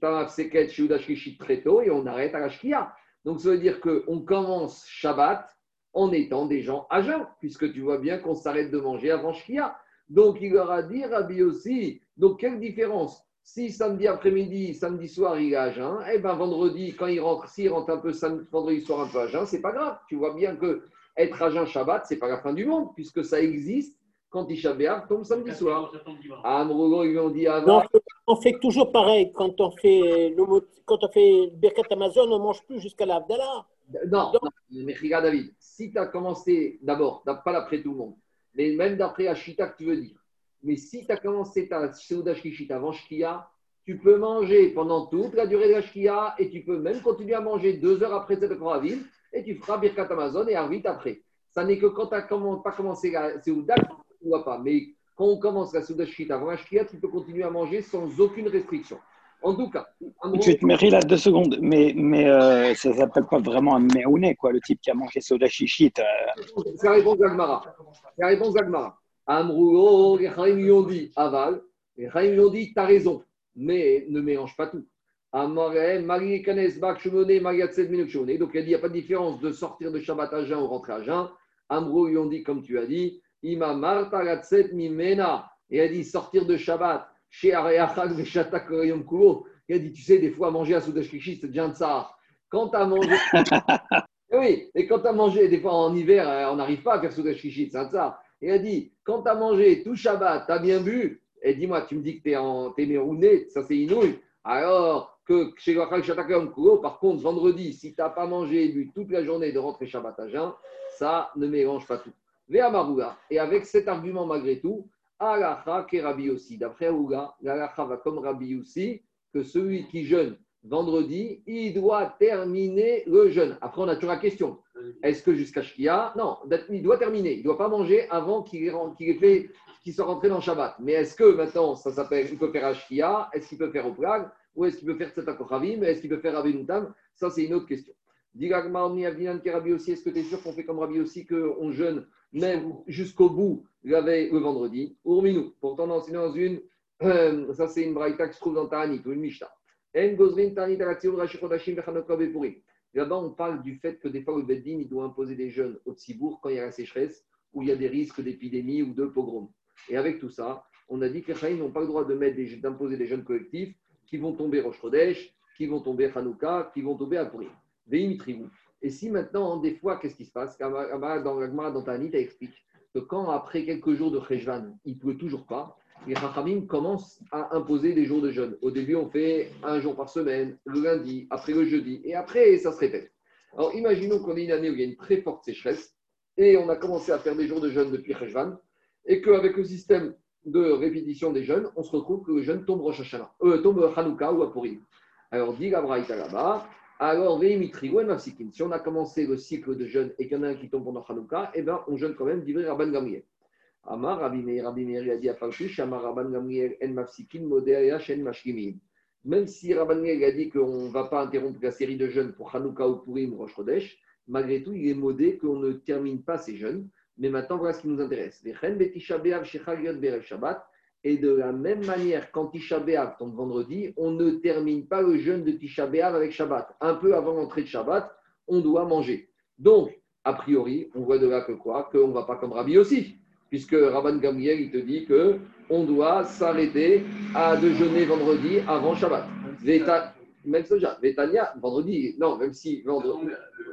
Tanav Seket, Seudah Shlichit très tôt et on arrête à la Shkia. Donc ça veut dire qu'on commence Shabbat en étant des gens à jeun, puisque tu vois bien qu'on s'arrête de manger avant Shkia. Donc il leur a dit, Rabbi aussi, donc quelle différence? Si samedi après-midi, samedi soir, il est à jeun, eh ben vendredi, quand il rentre, s'il rentre un peu samedi, vendredi soir un peu à jeun, c'est pas grave. Tu vois bien que être à jeun Shabbat, c'est pas la fin du monde, puisque ça existe quand Tisha B'Av tombe samedi soir. À Amrougo, ils lui ont dit Non, avant. on fait- on fait toujours pareil. Quand on fait le, mot- quand on fait le Birkat Amazon, on ne mange plus jusqu'à l'Avdallah. Non, non, mais regarde David, si tu as commencé d'abord, pas d'après tout le monde, mais même d'après Ashita que tu veux dire, mais si tu as commencé ta Seudah Shkishit avant Shkia, tu peux manger pendant toute la durée de la Shkia et tu peux même continuer à manger deux heures après cette ville et tu feras Birkat Amazon et Arvit après. Ça n'est que quand tu n'as pas commencé la Seudah, tu ne vois pas. Mais quand on commence la Seudah Shkishit avant la Shkia, tu peux continuer à manger sans aucune restriction. En tout cas, en Tu te méris là deux secondes, mais, mais euh, ça s'appelle pas vraiment un méouné, quoi, le type qui a mangé soda chichit. euh, c'est la réponse d'Agmara. C'est la réponse d'Agmara. Amrouo, les Chaim lui ont dit aval. Les Chaim lui ont dit t'as raison, mais ne mélange pas tout. Marie. Donc il a dit il n'y a pas de différence de sortir de Shabbat à jeun ou rentrer à jeun. Amrou lui ont dit comme tu as dit Ima Marta Mimena. Et il a dit sortir de Shabbat chez Areachak. Il a dit tu sais, des fois manger à Soudash Kishi, c'est déjà un tsar. Quand tu as mangé. [LAUGHS] Eh Oui, et quand tu as mangé, des fois en hiver, euh, on n'arrive pas à faire Soudash Kishi, c'est un tsar. Il a dit, quand tu as mangé tout Shabbat, tu as bien bu, et dis-moi, tu me dis que tu es, en, mérouné, ça c'est inouï. Alors que chez par contre, vendredi, si tu n'as pas mangé et toute la journée de rentrer Shabbat à jeun, ça ne mélange pas tout. Et avec cet argument, malgré tout, Alacha qui Rabbi aussi. D'après Aouga, l'Alacha va comme Rabbi aussi, que celui qui jeûne vendredi, il doit terminer le jeûne. Après, on a toujours la question. Est-ce que jusqu'à Shkia? Non, il doit terminer. Il ne doit pas manger avant qu'il soit rentré dans Shabbat. Mais est-ce que maintenant, ça s'appelle, il peut faire à Shkia? Est-ce qu'il peut faire au Plag Ou est-ce qu'il peut faire Tzetakochavim Est-ce qu'il peut faire Avinutam Ça, c'est une autre question. Est-ce que tu es sûr qu'on fait comme Rabbi aussi, qu'on jeûne même jusqu'au bout la le vendredi? Urminou. Pourtant, dans dans une, euh, ça c'est une braïta qui se trouve dans Ta'anit ou une Mishnah. Là-bas, on parle du fait que des fois, le Beddin, il doit imposer des jeûnes au Tzibourg quand il y a la sécheresse, où il y a des risques d'épidémie ou de pogrom. Et avec tout ça, on a dit que les n'ont pas le droit de mettre des- d'imposer des jeûnes collectifs qui vont tomber Rosh qui vont tomber Hanouka, qui vont tomber à Purim. Veim tribou. Et si maintenant, des fois, qu'est-ce qui se passe Dans la Gemara, dans Tanit, elle explique que quand après quelques jours de Cheshvan, il ne pleut toujours pas, les Chachamim commencent à imposer des jours de jeûne. Au début, on fait un jour par semaine, le lundi, après le jeudi, et après, ça se répète. Alors, imaginons qu'on ait une année où il y a une très forte sécheresse, et on a commencé à faire des jours de jeûne depuis Cheshvan, et qu'avec le système de répétition des jeûnes, on se retrouve que le jeûne tombe Rosh Hashanah, euh, tombe Hanouka ou à Purim. Alors, dit la Braïta là-bas, alors, si on a commencé le cycle de jeûne et qu'il y en a un qui tombe pendant Hanouka, eh ben, on jeûne quand même, dit Rabban Gamriel. Amar, Rabbi Meir, Rabbi Meir, a dit à Farchush, Amar Rabban Gamriel, en mafsikin, modéa, shen mashkimin. Même si Rabban Gamriel a dit qu'on ne va pas interrompre la série de jeûnes pour Hanouka ou Purim, Rosh Chodesh, malgré tout, il est modé qu'on ne termine pas ces jeûnes. Mais maintenant, voilà ce qui nous intéresse. Et de la même manière, quand Tisha B'Av tombe vendredi, on ne termine pas le jeûne de Tisha B'Av avec Shabbat. Un peu avant l'entrée de Shabbat, on doit manger. Donc, a priori, on voit de là que quoi? Qu'on ne va pas comme Rabbi aussi. Puisque Rabban Gamriel, il te dit que on doit s'arrêter à de jeûner vendredi avant Shabbat. Veta- Même soja. Vétania, vendredi, non, même si vendredi,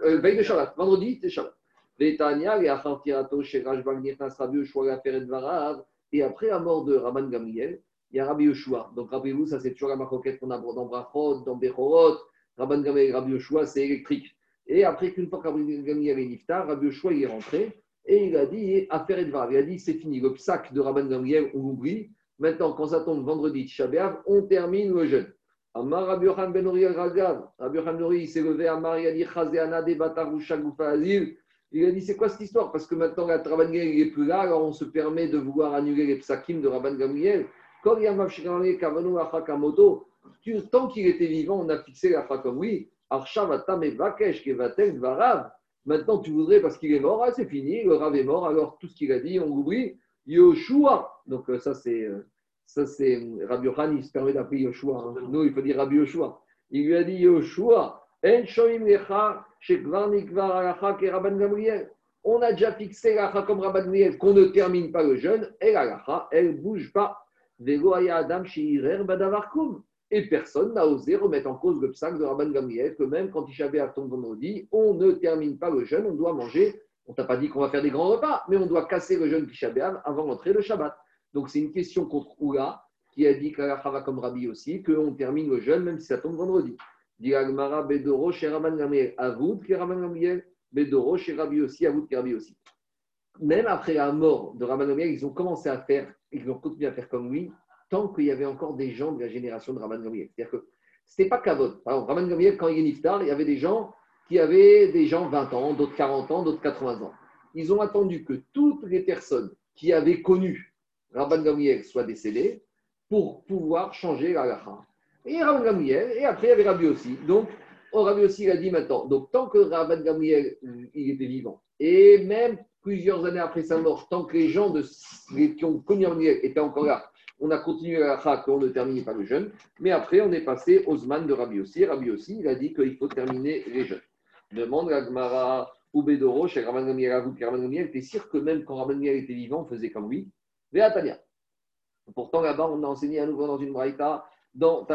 euh, veille de Shabbat, vendredi, c'est Shabbat. Vétania, et Achar Tirato, Sherash Bagnir, Nasrabi, Ushua, Feret Varav. Et après la mort de Rabban Gamriel, il y a Rabbi Yoshua. Donc rappelez-vous, ça c'est toujours la maroquette qu'on a dans Brachot, dans Bechorot. Rabban Gamriel et Rabbi Yoshua, c'est électrique. Et après qu'une fois que Gamriel est niftar, Rabbi Yoshua il est rentré et il a dit affaire et Il a dit c'est fini, le sac de Rabban Gamriel, on l'oublie. Maintenant, quand ça tombe vendredi, Tisha B'Av, on termine le jeûne. Amar Rabbi Yohan Ben Uri al-Ragav. Rabbi Yohan Ben il s'est levé. Amar, il a dit Chazéana de Batarusha Goufa Azil. Il a dit c'est quoi cette histoire? Parce que maintenant, la Rabban Gamriel n'est plus là, alors on se permet de vouloir annuler les psakim de Rabban Gamriel. Quand il y a tu- tant qu'il était vivant, on a fixé la comme oui. Maintenant, tu voudrais, parce qu'il est mort, ah, c'est fini, le Rav est mort, alors tout ce qu'il a dit, on l'oublie. Yoshua. Donc, euh, ça, c'est. euh, Ça, c'est euh, Rabbi Yohan, il se permet d'appeler Yoshua. hein. Nous, il faut dire Rabbi Yoshua. Il lui a dit Yoshua, On a déjà fixé l'alacha comme Rabban qu'on ne termine pas le jeûne, et l'alacha, elle bouge pas. Et personne n'a osé remettre en cause le psaque de Rabban Gamriel, que même quand Tisha B'Av tombe vendredi, on ne termine pas le jeûne, on doit manger. On t'a pas dit qu'on va faire des grands repas, mais on doit casser le jeûne Tisha B'Av avant l'entrée de Shabbat. Donc c'est une question contre Oula, qui a dit qu'Alacha va comme Rabbi aussi, qu'on termine le jeûne même si ça tombe vendredi. Dit Agmara Bedoro chez Rabban Gamriel, Avoud qui Rabban Gamriel, Bedoro chez Rabbi aussi, Avoud qui Rabbi aussi. Même après la mort de Rabban Gamriel, ils ont commencé à faire, ils ont continué à faire comme lui, tant qu'il y avait encore des gens de la génération de Rabban Gamriel. C'est-à-dire que ce n'était pas Kavod. Par exemple, Rabban Gamriel, quand il est niftar, il y avait des gens qui avaient des gens 20 ans, d'autres 40 ans, d'autres 80 ans. Ils ont attendu que toutes les personnes qui avaient connu Rabban Gamriel soient décédées pour pouvoir changer la halakha. Et Rabban Gamriel, et après il y avait Rabbi aussi. Donc, oh, Rabbi aussi il a dit maintenant, donc tant que Rabban Gamriel il était vivant, et même plusieurs années après sa mort, tant que les gens de, qui ont connu Gamriel étaient encore là, on a continué la halakha, qu'on ne terminait pas le jeûne, mais après on est passé aux Zman de Rabbi aussi. Rabbi aussi, il a dit qu'il faut terminer les jeûnes. Demande la Gemara ou Bedoro, chez Rabban Gamriel, Rabban Gamriel était sûr que même quand Rabban Gamriel était vivant, on faisait comme lui? Véatania. Pourtant, là-bas, on a enseigné à nouveau dans une braïta, dans.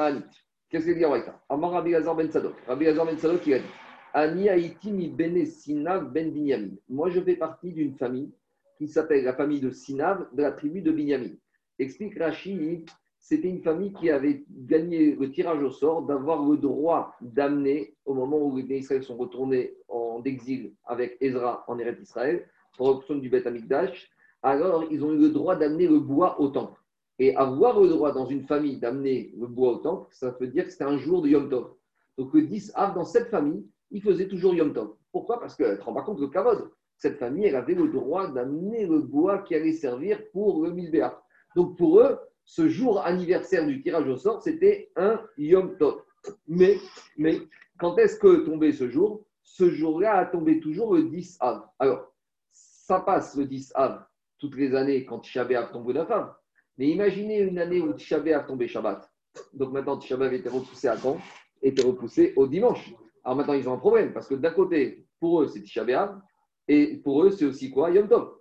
Qu'est-ce qu'il dit en braïta Amar Rabbi Lazar ben Sadok. Rabbi Lazar ben Sadok, il a dit Ani Haïti mi bene Sinav ben Binyamin. Moi, je fais partie d'une famille qui s'appelle la famille de Sinav, de la tribu de Binyamin. Explique Rashi, c'était une famille qui avait gagné le tirage au sort d'avoir le droit d'amener, au moment où les Israël sont retournés en exil avec Ezra en Eretz Israël, pour l'option du Beth Amikdash, alors ils ont eu le droit d'amener le bois au temple. Et avoir le droit dans une famille d'amener le bois au temple, ça veut dire que c'était un jour de Yom Tov. Donc le 10 Av, dans cette famille, il faisait toujours Yom Tov. Pourquoi? Parce que tu te rends pas compte le kavod. Cette famille, elle avait le droit d'amener le bois qui allait servir pour le Milbéa. Donc pour eux, ce jour anniversaire du tirage au sort, c'était un Yom Tov. Mais, mais quand est-ce que tombait ce jour? Ce jour-là a tombé toujours le 10 Av. Alors, ça passe le 10 Av toutes les années quand Tisha B'Av tombe la femme. Mais imaginez une année où Tisha B'Av tombait Shabbat. Donc maintenant, Tisha B'Av était repoussé à quand? Était repoussé au dimanche. Alors maintenant, ils ont un problème parce que d'un côté, pour eux, c'est Tisha B'Av et pour eux, c'est aussi quoi? Yom Tov.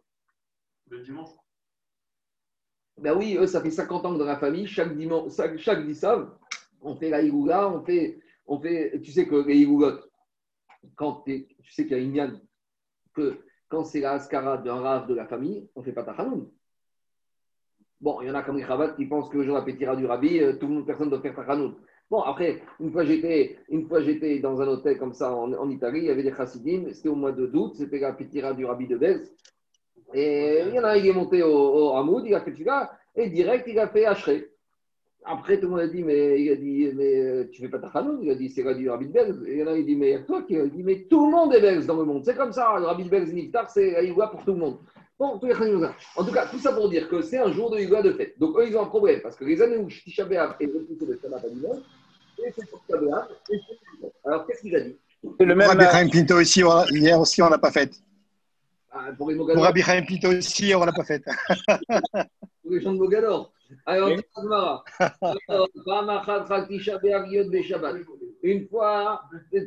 Le dimanche. Ben oui, eux, ça fait 50 ans que dans la famille, chaque dimanche, chaque, chaque Dissav, on fait la Igoula, on fait, on fait, tu sais que les Igoulottes, quand tu sais qu'il y a une que quand c'est la Ascara d'un rave de la famille, on ne fait pas Tachanoun. Bon, il y en a comme les qui pensent que le jour la pétira du Rabbi, euh, tout le monde, personne ne doit faire Tachanoun. Bon, après, une fois j'étais, une fois j'étais dans un hôtel comme ça en, en Italie, il y avait des chassidim, c'était au mois de d'août, c'était la pétira du Rabbi de Bez. Et il y en a qui est monté au, au Hamoud, il a fait Tfilah, et direct, il a fait Ashrei. Après, tout le monde a dit, mais, il a dit, mais euh, tu fais pas ta chanoun Il a dit, c'est le du Rabbi de Belz. Et il y en a qui dit, mais toi qui a dit, mais tout le monde est Belz dans le monde. C'est comme ça, le Rabbi de Belz Niftar, c'est Igoua pour tout le monde. Bon. En tout cas, tout ça pour dire que c'est un jour de Igoua de fête. Donc, eux, ils ont un problème, parce que les années où Tisha B'Av est repoussé de Shabbat à dimanche, et c'est pour Tisha B'Av, et c'est pour. Alors, qu'est-ce qu'il a dit C'est le Pour même. Rabbi Chaim Pinto aussi, on- hier aussi, on l'a pas faite. Ah, Pour les Pour Rabbi Chaim Pinto aussi, on l'a pas faite. [LAUGHS] pour les gens de Mogador. Alors. Une fois,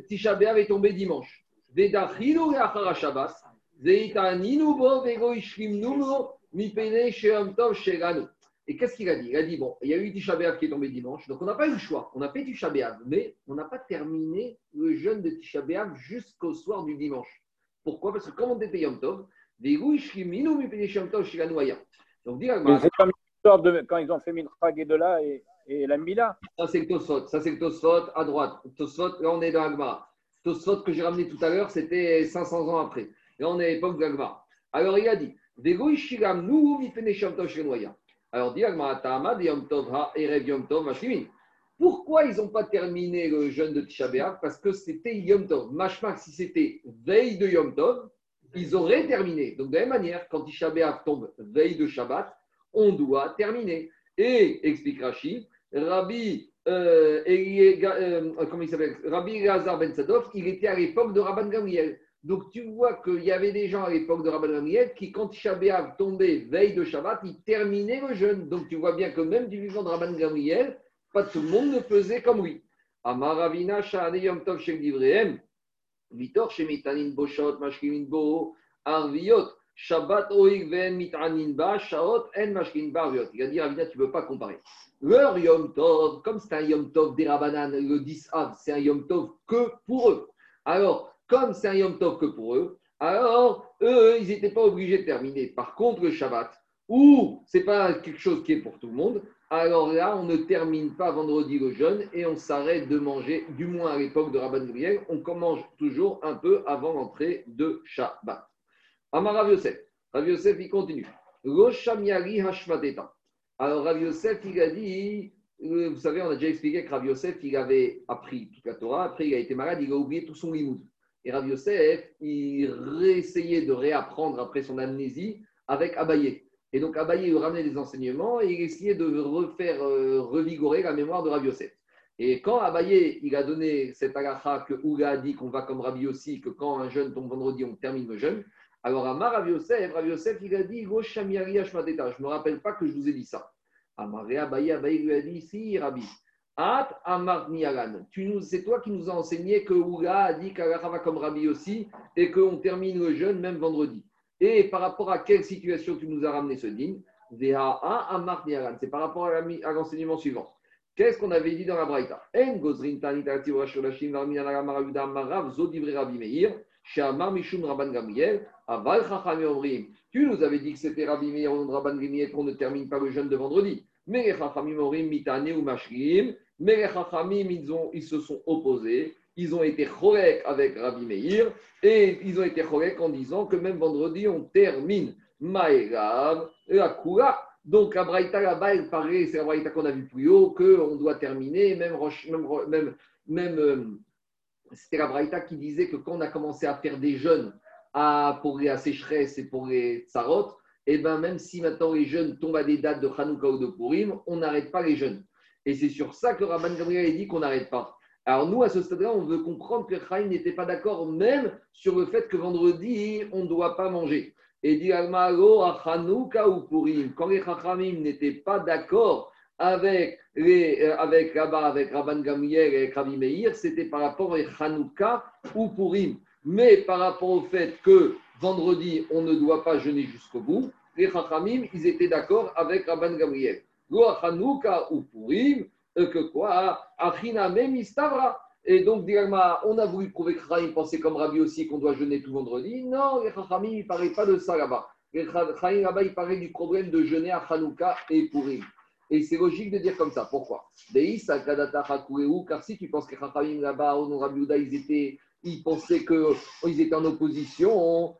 Tisha B'Av est tombé dimanche. Vedachilu le'achar Shabbat. Zeitaninu Et qu'est-ce qu'il a dit? Il a dit bon, il y a eu Tisha B'Av qui est tombé dimanche, donc on n'a pas eu le choix. On a fait Tisha B'Av, mais on n'a pas terminé le jeûne de Tisha jusqu'au soir du dimanche. Pourquoi? Parce que comme on était Yom Tov. Donc, c'est comme l'histoire de quand ils ont fait Mincha Gedola et, et la Mila. Ça, c'est le Tosfot. Ça, c'est le Tosfot à droite. Tosfot, là, on est dans Agmara. Tosfot que j'ai ramené tout à l'heure, c'était 500 ans après. Là, on est à l'époque d'Agmara. Alors, il a dit. Alors, dit yom tov ha. Pourquoi ils n'ont pas terminé le jeûne de Tisha Parce que c'était Yom Tov. Mashmak, si c'était veille de Yom Tov, ils auraient terminé. Donc, de la même manière, quand Tisha tombe veille de Shabbat, on doit terminer. Et, explique Rachid, Rabbi, euh, euh, comment il s'appelle? Rabbi Ben Sadov, il était à l'époque de Rabban Gamriel. Donc tu vois qu'il y avait des gens à l'époque de Rabban Gamriel qui, quand Tisha B'Av tombait veille de Shabbat, ils terminaient le jeûne. Donc tu vois bien que même du vivant de Rabban Gamriel, pas tout le monde ne faisait comme lui. Amaravina Yom Tov Shel Divrehem, Vitor Shemitanin Boshot Mashkimin Bo, Arviot, Shabbat Oig Ven Mitanin Ba, Shaot En Mashkin Ba Arviot. Il a dit Ravina, tu ne peux pas comparer. Leur Yom Tov, comme c'est un Yom Tov des Rabbanan, le 10 Av, c'est un Yom Tov que pour eux. Alors, comme c'est un Yom Tov que pour eux, alors eux, ils n'étaient pas obligés de terminer. Par contre, le Shabbat, ou c'est pas quelque chose qui est pour tout le monde, alors là, on ne termine pas vendredi le jeûne et on s'arrête de manger, du moins à l'époque de Rabban Gamliel, on mange toujours un peu avant l'entrée de Shabbat. Amar Rav Yosef. Rav Yosef, il continue. Roshamiari Hashmateta. Alors Rav Yosef, il a dit, euh, vous savez, on a déjà expliqué que Rav Yosef, il avait appris toute la Torah, après il a été malade, il a oublié tout son limoud. Et Rav Yosef, il réessayait de réapprendre après son amnésie avec Abaye. Et donc Abaye lui ramenait des enseignements et il essayait de refaire euh, revigorer la mémoire de Rav Yosef. Et quand Abaye, il a donné cette agacha que Ouga a dit qu'on va comme Rabbi aussi, que quand un jeûne tombe vendredi, on termine le jeûne. Alors Amar Rav Yosef, Rav Yosef, il a dit Go Shamiari. Je ne me rappelle pas que je vous ai dit ça. Abaye, Abaye lui a dit Si, Rabbi. C'est toi qui nous as enseigné que Ouga a dit qu'Agacha va comme Rabbi aussi et qu'on termine le jeûne même vendredi. Et par rapport à quelle situation tu nous as ramené ce dîme. C'est par rapport à l'enseignement suivant. Qu'est-ce qu'on avait dit dans la Braïta? Tu nous avais dit que c'était Rabbi Meir de Rabban Gamriel qu'on ne termine pas le jeûne de vendredi. Mais les chachamim omrim mitane ou mashrim. Mais les chachamim, ils, se sont opposés. Ils ont été chorek avec Rabbi Meir et ils ont été chorek en disant que même vendredi, on termine. Maïrav, la Kula. Donc, la Braïta là-bas, elle paraît, c'est la Braïta qu'on a vu plus haut, qu'on doit terminer, même, même, même, euh, c'était la Braïta qui disait que quand on a commencé à faire des jeûnes à, pour les sécheresse et pour les tsarot, et ben même si maintenant les jeunes tombent à des dates de Hanouka ou de Purim, on n'arrête pas les jeunes. Et c'est sur ça que Rabban Gabriel a dit qu'on n'arrête pas. Alors nous, à ce stade-là, on veut comprendre que Chaim n'était pas d'accord même sur le fait que vendredi, on ne doit pas manger. Et dit Almaro à Hanouka ou Purim, quand les Chachamim n'étaient pas d'accord avec, euh, avec, avec Rabban Gamriel et Rabbi Meir, c'était par rapport à Hanouka ou Purim. Mais par rapport au fait que vendredi, on ne doit pas jeûner jusqu'au bout, les Chachamim, ils étaient d'accord avec Rabban Gamriel. Hanouka ou Purim, euh, que quoi Achina même. Et donc, on a voulu prouver que Chaim pensait comme Rabbi aussi qu'on doit jeûner tout vendredi. Non, les Chachamim, il ne parlait pas de ça là-bas. Les là-bas, il parlait du problème de jeûner à Hanouka et Purim. Et c'est logique de dire comme ça. Pourquoi? Car si tu penses que Chachamim là-bas, au nom Rabbi Yehuda, ils étaient ils pensaient qu'ils étaient en opposition.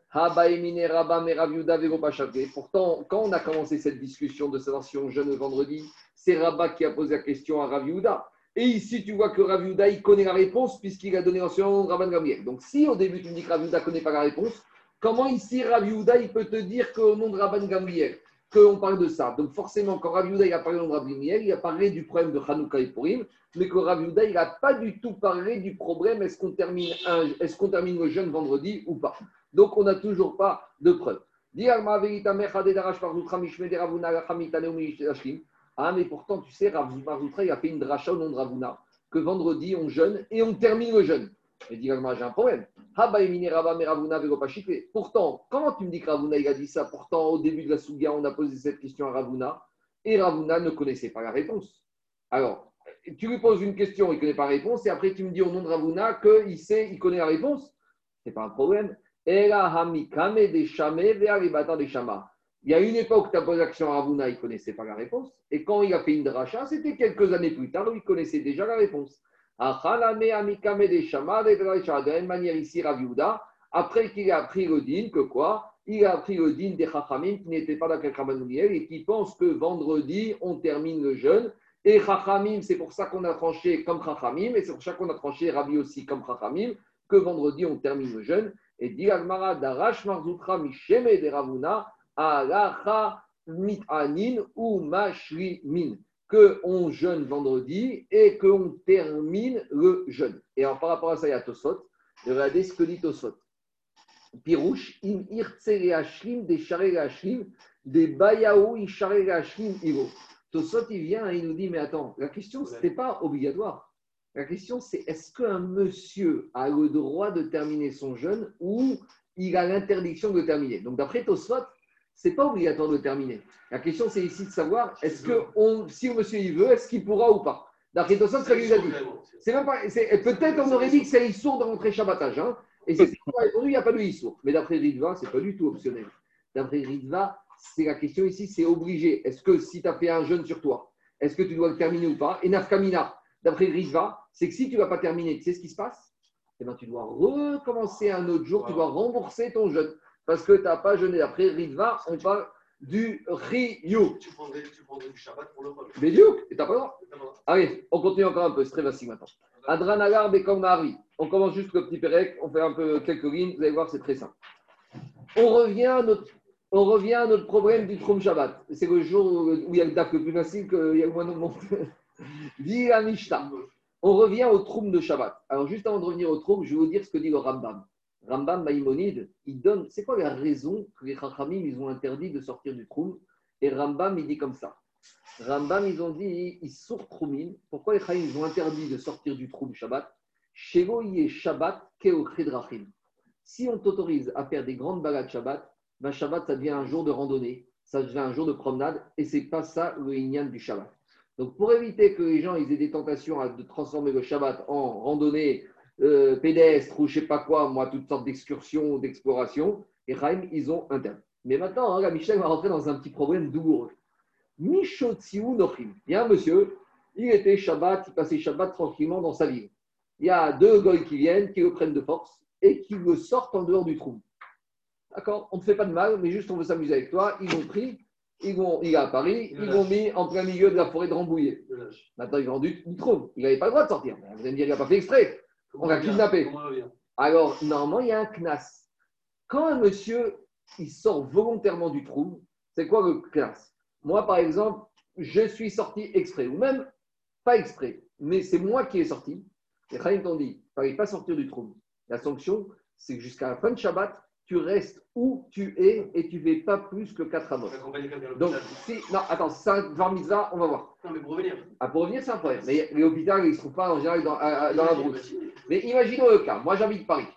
Veropachate. Pourtant, quand on a commencé cette discussion de savoir si on vendredi, c'est Rabba qui a posé la question à Raviuda. Et ici, tu vois que Raviuda, il connaît la réponse puisqu'il a donné de Rabban Gamriel. Donc, si au début tu me dis que Raviuda ne connaît pas la réponse, comment ici Raviuda, il peut te dire qu'au nom de Rabban Gamriel, qu'on parle de ça Donc, forcément, quand il a parlé de Rabban Gamriel, il a parlé du problème de Hanouka et Purim, mais que Raviuda, il n'a pas du tout parlé du problème est-ce qu'on termine, le jeûne vendredi ou pas? Donc, on n'a toujours pas de preuve. Ah, mais pourtant, tu sais, Rav il a fait une dracha au nom de Ravuna, que vendredi, on jeûne et on termine le jeûne. Mais dis j'ai un problème. Pourtant, comment tu me dis que Ravuna, il a dit ça? Pourtant, au début de la Sougia, on a posé cette question à Ravuna, et Ravuna ne connaissait pas la réponse. Alors, tu lui poses une question, il ne connaît pas la réponse, et après, tu me dis au nom de Ravuna qu'il sait, il connaît la réponse. Ce n'est pas un problème. Il y a une époque, tu as posé l'action à Ravuna, il ne connaissait pas la réponse. Et quand il a fait une dracha, c'était quelques années plus tard où il connaissait déjà la réponse. De la même manière, ici, après qu'il a appris le din, que quoi? Il a appris le din des Chachamim qui n'étaient pas d'accord avec et qui pensent que vendredi, on termine le jeûne. Et Chachamim, c'est pour ça qu'on a tranché comme Chachamim, et c'est pour ça qu'on a tranché Rabbi aussi comme Chachamim, que vendredi, on termine le jeûne. Et dit Agmara, Darash Marzutra Misheme de Ravuna, Alacha Mitanin ou Mashrimin, que on jeûne vendredi et qu'on termine le jeûne. Et alors, par rapport à ça, il y a Tosot. Regardez ce que dit Tosot. Pirouche, im irtse des charé des bayaou, ishare hashlim, iro. Tosot, il vient et il nous dit, mais attends, la question, ce n'était pas obligatoire. La question, c'est est-ce qu'un monsieur a le droit de terminer son jeûne ou il a l'interdiction de terminer? Donc, d'après Tosot, ce n'est pas obligatoire de terminer. La question, c'est ici de savoir est-ce que on, si le monsieur il veut, est-ce qu'il pourra ou pas? D'après Tosot, ça lui a dit. C'est même pas. c'est- Peut-être on aurait dit que c'est Issour de rentrer Shabbatage. Hein et c'est a répondu, il n'y a pas de Issour. Mais d'après Ritva, ce n'est pas du tout optionnel. D'après Ritva, c'est la question ici, c'est obligé. Est-ce que si tu as fait un jeûne sur toi, est-ce que tu dois le terminer ou pas? Et Nafkamina, d'après Ritva, c'est que si tu ne vas pas terminer, tu sais ce qui se passe? Eh bien, tu dois recommencer un autre jour, tu dois rembourser ton jeûne. Parce que tu n'as pas jeûné. D'après Ritva, on parle du Riyou. Tu prendrais, tu prendrais du Shabbat pour le vol. Mais du et t'as pas le droit. Allez, on continue encore un peu, c'est très facile maintenant. Adranagar Bekam Mahari. On commence juste le petit Pérec, on fait un peu quelques lignes, vous allez voir, c'est très simple. On revient à notre, on revient à notre problème du Trum Shabbat. C'est le jour où il y a le DAF le plus facile, qu'il y a le moins de monde. [LAUGHS] Dit. On revient au Trum de Shabbat. Alors, juste avant de revenir au Trum, je vais vous dire ce que dit le Rambam. Rambam Maïmonide, il donne. C'est quoi la raison que les Chachamim, ils ont interdit de sortir du Trum Et Rambam, il dit comme ça. Rambam, ils ont dit, ils sortent Troumim. Pourquoi les Chachamim, ils ont interdit de sortir du Trum Shabbat? Shelo yé Shabbat keochedrachim. Si on t'autorise à faire des grandes balades Shabbat, ben Shabbat, ça devient un jour de randonnée, ça devient un jour de promenade, et c'est pas ça le Inyan du Shabbat. Donc, pour éviter que les gens ils aient des tentations à de transformer le Shabbat en randonnée euh, pédestre ou je sais pas quoi, moi, toutes sortes d'excursions, d'explorations, et Chaim, ils ont interdit. Mais maintenant, hein, la Michel va rentrer dans un petit problème douloureux. Mishotsiu Nochim. Il y a un monsieur, il était Shabbat, il passait Shabbat tranquillement dans sa ville. Il y a deux goy qui viennent, qui le prennent de force et qui le sortent en dehors du trou. D'accord? On ne te fait pas de mal, mais juste on veut s'amuser avec toi. Ils l'ont pris, ils vont, il est à Paris, ils l'ont mis en plein milieu de la forêt de Rambouillet. Maintenant, il est rendu du trou. Il n'avait pas le droit de sortir. Vous allez me dire, il n'a pas fait exprès. On l'a kidnappé. Alors, normalement, il y a un knas. Quand un monsieur, il sort volontairement du trou, c'est quoi le knas? Moi, par exemple, je suis sorti exprès, ou même pas exprès, mais c'est moi qui ai sorti. Les Khaïm t'ont dit, il ne fallait pas sortir du trou. La sanction, c'est que jusqu'à la fin de Shabbat, tu restes où tu es et tu ne fais pas plus que 4 amot. Accompagner quelqu'un à Donc, l'hôpital. si, non, attends, c'est un var mitzvah, on va voir. Non, mais pour revenir. Ah, pour revenir, c'est un problème. Mais les hôpitaux, ils ne se trouvent pas en général dans, à- à- dans la brousse. Mais imaginons le cas. Moi, j'habite Paris.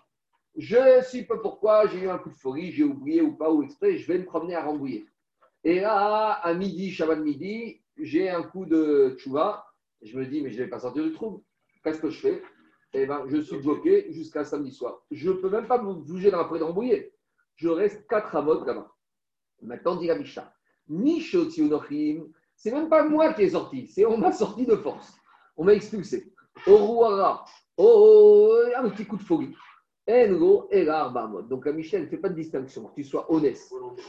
Je ne sais pas pourquoi, j'ai eu un coup de folie, j'ai oublié ou pas, ou exprès, je vais me promener à Rambouillet. Et là, à midi, Shabbat midi, j'ai un coup de tchouva. Je me dis, mais je ne vais pas sortir du trou. Qu'est-ce que je fais? Eh bien, je suis bloqué jusqu'à samedi soir. Je ne peux même pas bouger dans la forêt de Rambouillet. Je reste 4 à mode là-bas. Maintenant, dit la Mishnah. C'est même pas moi qui ai sorti, c'est on m'a sorti de force. On m'a expulsé. Oruara, oh, un petit coup de folie. Engo, Ela, Arbamot. Donc la Mishnah ne fait pas de distinction. Que tu sois honnête,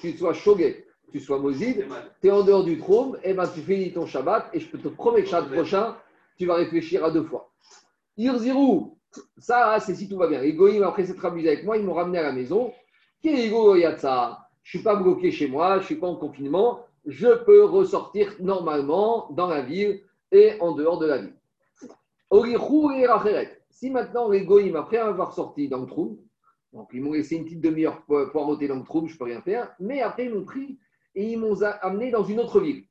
que tu sois chogué, que tu sois moside, tu es en dehors du trône, et ben tu finis ton Shabbat, et je peux te promettre que Shabbat prochain, tu vas réfléchir à deux fois. Irzirou, ça, c'est si tout va bien. Les après s'être amusés avec moi, ils m'ont ramené à la maison. Kirigo Yatsa, je ne suis pas bloqué chez moi, je ne suis pas en confinement, je peux ressortir normalement dans la ville et en dehors de la ville. Si maintenant les après avoir sorti dans le trou, donc ils m'ont laissé une petite demi-heure pour poireauter dans le trou, je ne peux rien faire, mais après ils m'ont pris et ils m'ont amené dans une autre ville.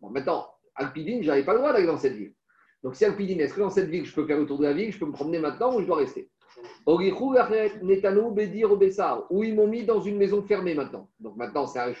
Bon, maintenant, Alpidine, je n'avais pas le droit d'aller dans cette ville. Donc, si Alpidine, est-ce que dans cette ville, je peux faire le tour de la ville, je peux me promener maintenant ou je dois rester où ils m'ont mis dans une maison fermée maintenant. Donc, maintenant, c'est un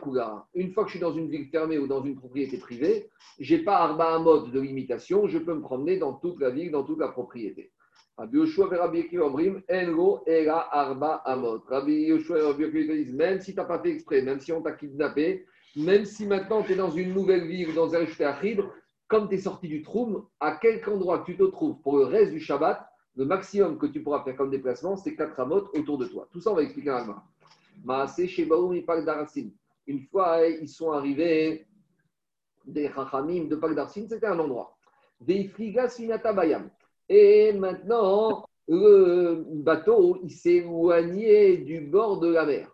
Koulara. Une fois que je suis dans une ville fermée ou dans une propriété privée, je n'ai pas Arba un mode de limitation, je peux me promener dans toute la ville, dans toute la propriété. Rabbi Yoshua et Rabbi Akiva Omrim, Engo, Era, Arba, Amot. Rabbi Yoshua et Rabbi même si tu n'as pas fait exprès, même si on t'a kidnappé, même si maintenant tu es dans une nouvelle ville, dans un Achid, comme tu es sorti du Troum, à quelque endroit tu te trouves pour le reste du Shabbat, le maximum que tu pourras faire comme déplacement, c'est 4 amot autour de toi. Tout ça, on va expliquer à Alma. Maasé. Une fois, ils sont arrivés des Chachamim de Parc d'Arsin, c'était un endroit. Des Frigas Finatabayam. Et maintenant, le bateau, il s'est éloigné du bord de la mer,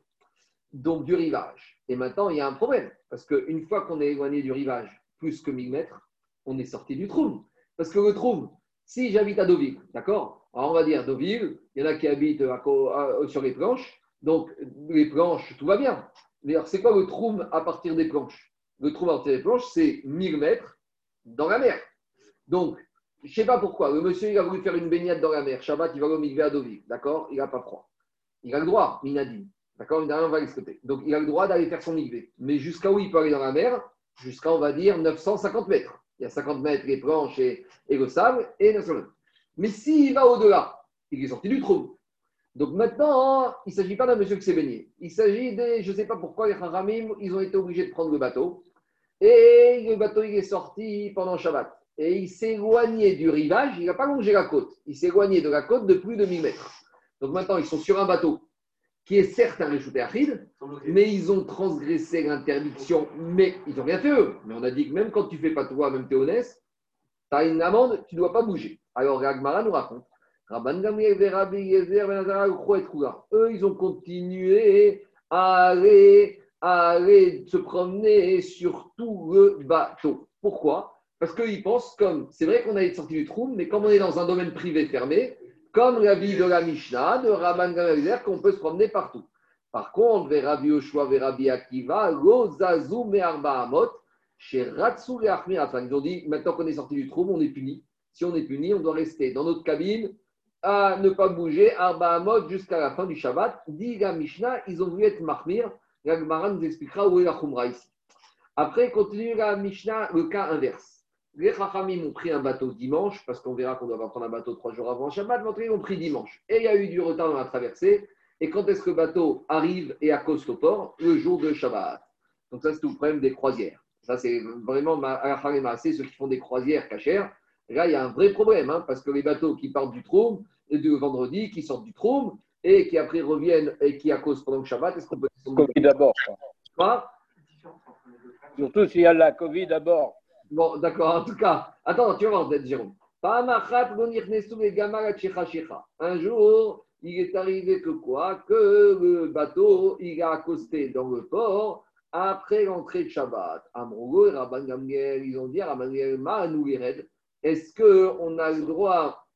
donc du rivage. Et maintenant, il y a un problème, parce qu'une fois qu'on est éloigné du rivage, plus que 1000 mètres, on est sorti du trou. Parce que le trou, si j'habite à Deauville, d'accord? Alors on va dire Deauville, il y en a qui habitent à à- sur les planches, donc les planches, tout va bien. Mais alors, c'est quoi le trou à partir des planches? Le trou à partir des planches, c'est 1000 mètres dans la mer. Donc, je ne sais pas pourquoi, le monsieur, il a voulu faire une baignade dans la mer. Shabbat, il va au à Deauville, d'accord? Il n'a pas froid. Il a le droit, Minadine. D'accord on va l'exploiter. Donc, il a le droit d'aller faire son mikvé. Mais jusqu'à où il peut aller dans la mer? Jusqu'à, on va dire, 950 mètres. Il y a 50 mètres, les planches et, et le sable, et 900 mètres. Mais s'il va au-delà, il est sorti du trou. Donc maintenant, il ne s'agit pas d'un monsieur qui s'est baigné. Il s'agit des, je ne sais pas pourquoi, les Haramim, ils ont été obligés de prendre le bateau. Et le bateau, il est sorti pendant Shabbat. Et il s'est éloigné du rivage, il n'a pas longé la côte. Il s'est éloigné de la côte de plus de 1000 mètres. Donc maintenant, ils sont sur un bateau qui est certes un réchauffé aride, mais ils ont transgressé l'interdiction, mais ils n'ont rien fait eux. Mais on a dit que même quand tu ne fais pas toi, même tu es honnête, tu as une amende, tu ne dois pas bouger. Alors Ragmara nous raconte. Rabban ben. Eux, ils ont continué à aller, à aller se promener sur tout le bateau. Pourquoi? Parce qu'ils pensent comme, c'est vrai qu'on a été sorti du trou, mais comme on est dans un domaine privé fermé, comme la vie de la Mishnah, de Rabban Gamliel, qu'on peut se promener partout. Par contre, vers Rabbi Yoshua, vers Rabbi Akiva, Lozazu Me'arba Amot, chez Ratsu et. Ils ont dit, maintenant qu'on est sorti du trou, on est puni. Si on est puni, on doit rester dans notre cabine à ne pas bouger, Arba Amot, jusqu'à la fin du Shabbat. Dit la Mishnah, ils ont voulu être Mahmir. La nous expliquera où est la Khumra ici. Après, continue la Mishnah, le cas inverse. Les Chachamim ont pris un bateau dimanche, parce qu'on verra qu'on doit prendre un bateau trois jours avant Shabbat, mais ils ont pris dimanche. Et il y a eu du retard dans la traversée. Et quand est-ce que le bateau arrive et accoste au port? Le jour de Shabbat. Donc ça, c'est tout le problème des croisières. Ça, c'est vraiment c'est ceux qui font des croisières cachères. Là, il y a un vrai problème, hein, parce que les bateaux qui partent du Trôme, et du vendredi, qui sortent du Trôme, et qui après reviennent et qui accostent pendant le Shabbat, est-ce qu'on peut Covid d'abord. Surtout s'il y a la Covid d'abord. Bon, d'accord, en tout cas, attends, tu vas voir, peut-être, Jérôme. Un jour, il est arrivé que quoi? Que le bateau, il a accosté dans le port après l'entrée de Shabbat. Amrogo et Rabban Gamliel, ils ont dit Rabban Gamliel, est-ce qu'on a le droit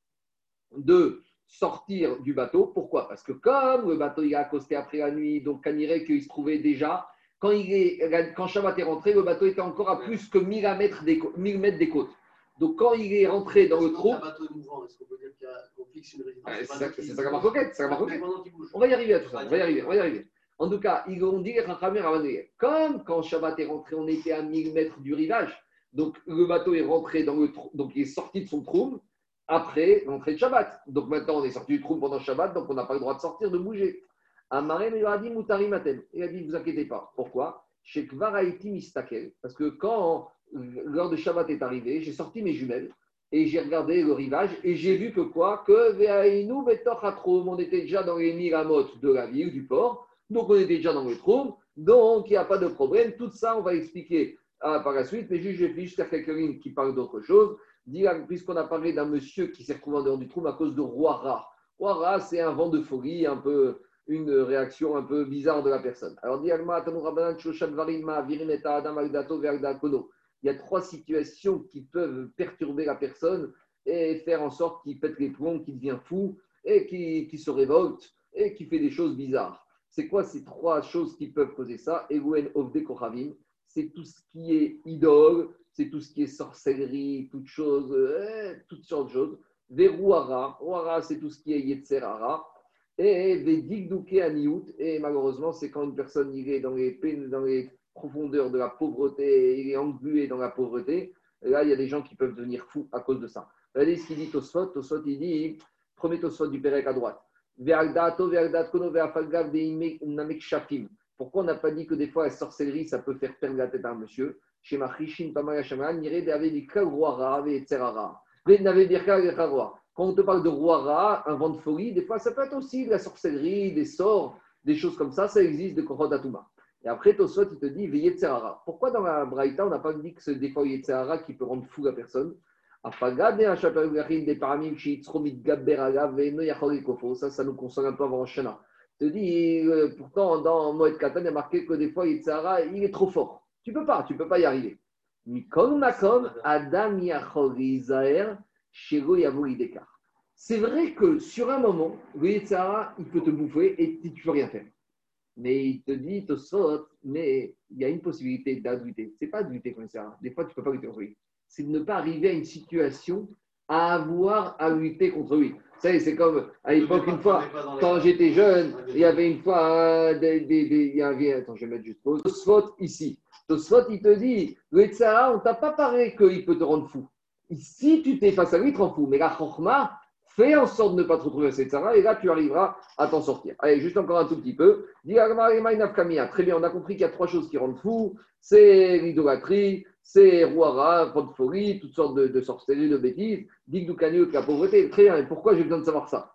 de sortir du bateau? Pourquoi? Parce que comme le bateau il a accosté après la nuit, donc on dirait qu'il se trouvait déjà, quand, il est, quand Shabbat est rentré, le bateau était encore à plus que 1000 mètres des, cô- 1000 mètres des côtes. Donc quand il est rentré dans le trou, C'est un bateau mouvant, est-ce qu'on peut dire qu'il y a- qu'on fixe une résidence Ouais, C'est ça, c'est ça c'est qu'il bouge. On va y arriver à tout ça, on va y arriver, on va y arriver. En tout cas, ils ont dit, comme quand Shabbat est rentré, on était à 1000 mètres du rivage, donc le bateau est rentré dans le trou, donc il est sorti de son trou après l'entrée de Shabbat. Donc maintenant, on est sorti du trou pendant Shabbat, donc on n'a pas le droit de sortir, de bouger. Amarem, il leur a dit, Moutari Matem. Il a dit, vous inquiétez pas. Pourquoi? Chez Mistakel. Parce que quand l'heure de Shabbat est arrivée, j'ai sorti mes jumelles et j'ai regardé le rivage et j'ai vu que quoi? Que Veainu Betoch Atrom, on était déjà dans les miramotes de la ville, du port, donc on était déjà dans le trou, donc il n'y a pas de problème. Tout ça, on va expliquer ah, par la suite, mais juste je finis juste quelques lignes qui parlent d'autre chose. Dis, Puisqu'on a parlé d'un monsieur qui s'est retrouvé en dehors du trou à cause de Roara. Roara, c'est un vent de folie, un peu une réaction un peu bizarre de la personne. Alors. Il y a trois situations qui peuvent perturber la personne et faire en sorte qu'il pète les plombs, qu'il devient fou et qu'il se révolte et qu'il fait des choses bizarres. C'est quoi ces trois choses qui peuvent causer ça? Egouen Ovde Kochavim, c'est tout ce qui est idole, c'est tout ce qui est sorcellerie, toutes choses, euh, toutes sortes de choses. Verouara, Ouara, c'est tout ce qui est Yetzerara. Et et malheureusement, c'est quand une personne il est dans les, dans les profondeurs de la pauvreté, il est englué dans la pauvreté. Et là, il y a des gens qui peuvent devenir fous à cause de ça. Regardez ce qu'il dit Tosfot. Tosfot, il dit, premier Tosfot du Pérec à droite. Pourquoi on n'a pas dit que des fois la sorcellerie, ça peut faire perdre la tête à un monsieur? Chez Pamaya Shaman, ve'etzerara. Quand on te parle de roi un vent de folie, des fois ça peut être aussi de la sorcellerie, des sorts, des choses comme ça, ça existe de Korod Atuma. Et après, Tosot, il te dit Yetzerara. Pourquoi dans la Braïta, on n'a pas dit que c'est des fois Yetzerara qui peut rendre fou la personne? Ça, ça nous console un peu avant Shana. Te dit, euh, pourtant, dans Moed Katan, il y a marqué que des fois, Yetzerara, il est trop fort. Tu peux pas, tu peux pas y arriver. Mikon makom, Adam yachol izaer, shego yavo idekar. C'est vrai que sur un moment, le Yetzirah, il peut te bouffer et tu ne peux rien faire. Mais il te dit, te saute, mais il y a une possibilité d'adulter. Ce n'est pas adulter comme ça. Des fois, tu ne peux pas lutter contre lui. C'est de ne pas arriver à une situation à avoir à lutter contre lui. Vous savez, c'est comme à l'époque, une fois, quand j'étais jeune, il y avait une fois euh, des, des, des- il y avait, attends, je vais mettre juste pause. Tosfot ici. Tosfot, il te dit, le Yetzirah, on t'a pas parlé qu'il peut te rendre fou. Si tu t'es face à lui, il te rend fou. Mais la Chokhmah, fais en sorte de ne pas te retrouver à cette Sarah et là, tu arriveras à t'en sortir. Allez, juste encore un tout petit peu. Très bien, on a compris qu'il y a trois choses qui rendent fou c'est l'idolâtrie, c'est Rouara, folie, toutes sortes de, sorcelleries, de bêtises. Dis Doukaniot, la pauvreté. Très bien, et pourquoi j'ai besoin de savoir ça?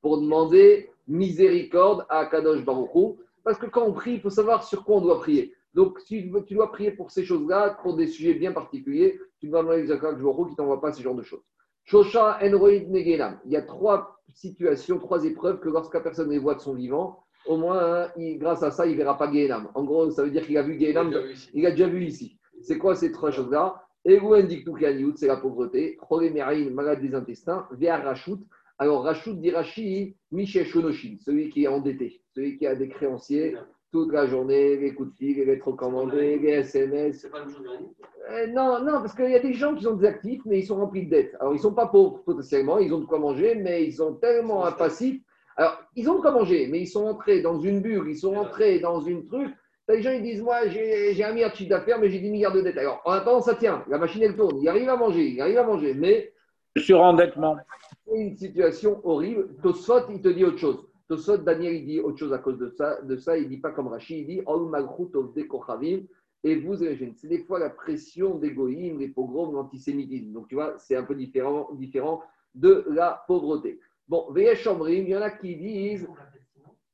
Pour demander miséricorde à Kadosh Baruchou. Parce que quand on prie, il faut savoir sur quoi on doit prier. Donc, si tu dois prier pour ces choses-là, pour des sujets bien particuliers, tu dois demander à Kadosh Baruchou qui ne t'envoie pas ce genre de choses. Shosha Enroid Negelam. Il y a trois situations, trois épreuves que lorsqu'un personne les voit de son vivant, au moins, hein, il- grâce à ça, il ne verra pas Gehenam. En gros, ça veut dire qu'il a vu Gehenam, il a déjà vu ici. C'est quoi ces trois choses-là? C'est la pauvreté. Cholémeraïn, malade des intestins. Véa Rachut. Alors, Rachut dit Rashi, Michel Shonoshin, celui qui est endetté, celui qui a des créanciers toute la journée, les coups de fil, les lettres recommandées, les SMS. C'est pas l'année. Euh, non, non, parce qu'il y a des gens qui sont des actifs, mais ils sont remplis de dettes. Alors, ils ne sont pas pauvres potentiellement, ils ont de quoi manger, mais ils sont tellement un passif. Alors, ils ont de quoi manger, mais ils sont entrés dans une bulle, ils sont entrés dans une truc. Les gens, ils disent Moi, j'ai j'ai un milliard de chiffre d'affaires, mais j'ai 10 milliards de dettes. Alors, en attendant, ça tient. La machine, elle tourne. Il arrive à manger, il arrive à manger, mais Surendettement. c'est une situation horrible. Tosfot, il te dit autre chose. Tosfot, Daniel, il dit autre chose à cause de ça. De ça il ne dit pas comme Rachid, il dit Ol of dekochavim. Et vous, c'est des fois la pression des goïms, les pogroms, l'antisémitisme. Donc, tu vois, c'est un peu différent, différent de la pauvreté. Bon, Veyesh Omrim, il y en a qui disent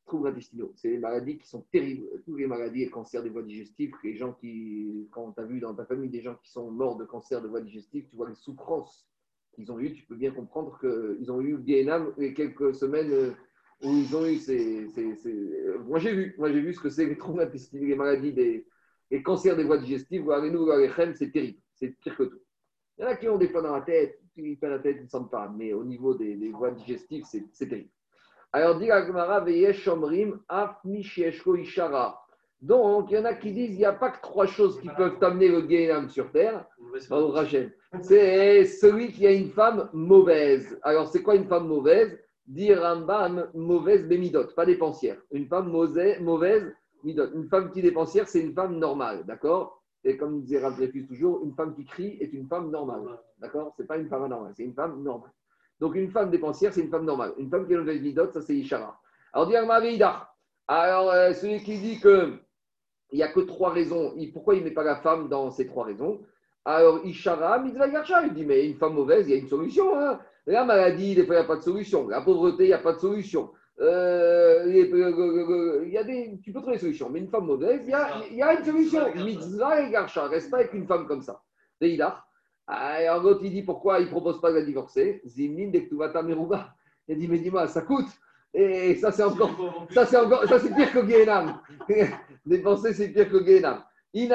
troubles intestinaux. C'est des maladies qui sont terribles. Toutes les maladies, les cancers des voies digestives, les gens qui, quand tu as vu dans ta famille des gens qui sont morts de cancer de voies digestives, tu vois les souffrances qu'ils ont eues, tu peux bien comprendre qu'ils ont eu Vietnam les quelques semaines euh, où ils ont eu ces. Moi, j'ai vu, moi, j'ai vu ce que c'est les troubles intestinaux, les maladies des les cancers des voies digestives, les chem, c'est terrible. C'est pire que tout. Il y en a qui ont des plans dans la tête, qui perdent la tête, ils ne sentent pas. Mais au niveau des, voies digestives, c'est terrible. Alors, dit Agmara, Mishieshko Ishara. Donc, il y en a qui disent il n'y a pas que trois choses qui peuvent amener le Guéhenam sur terre. C'est celui qui a une femme mauvaise. Alors, c'est quoi une femme mauvaise? Dit Rambam, mauvaise bémidote, pas dépensière. Une femme mauvaise, mauvaise midot. Une femme qui dépensière, c'est une femme normale, d'accord? Et comme disait Rav toujours, une femme qui crie est une femme normale, d'accord? C'est pas une femme anormale, c'est une femme normale. Donc, une femme dépensière, c'est une femme normale. Une femme qui est mauvaise midot, ça c'est Ishara. Alors, dit. Alors, euh, celui qui dit que il n'y a que trois raisons. Pourquoi il ne met pas la femme dans ces trois raisons? Alors, Ishara, Mitzvah il dit, mais une femme mauvaise, il y a une solution. Hein la maladie, des fois, il n'y a pas de solution. La pauvreté, il n'y a pas de solution. Euh, les- euh, il y a des, tu peux trouver des solutions. Mais une femme mauvaise, il y a, il y a une solution. Mitzvah et Garsha, reste pas avec une femme comme ça. Veidar. Alors, l'autre, il dit, pourquoi il ne propose pas de la divorcer Zimnin, dès que tu vas ta merouba. Il dit, mais dis-moi, ça coûte. Et ça, c'est encore ça, c'est encore, ça, c'est pire que Guénam. Dépenser, [LAUGHS] c'est pire que Guénam. Des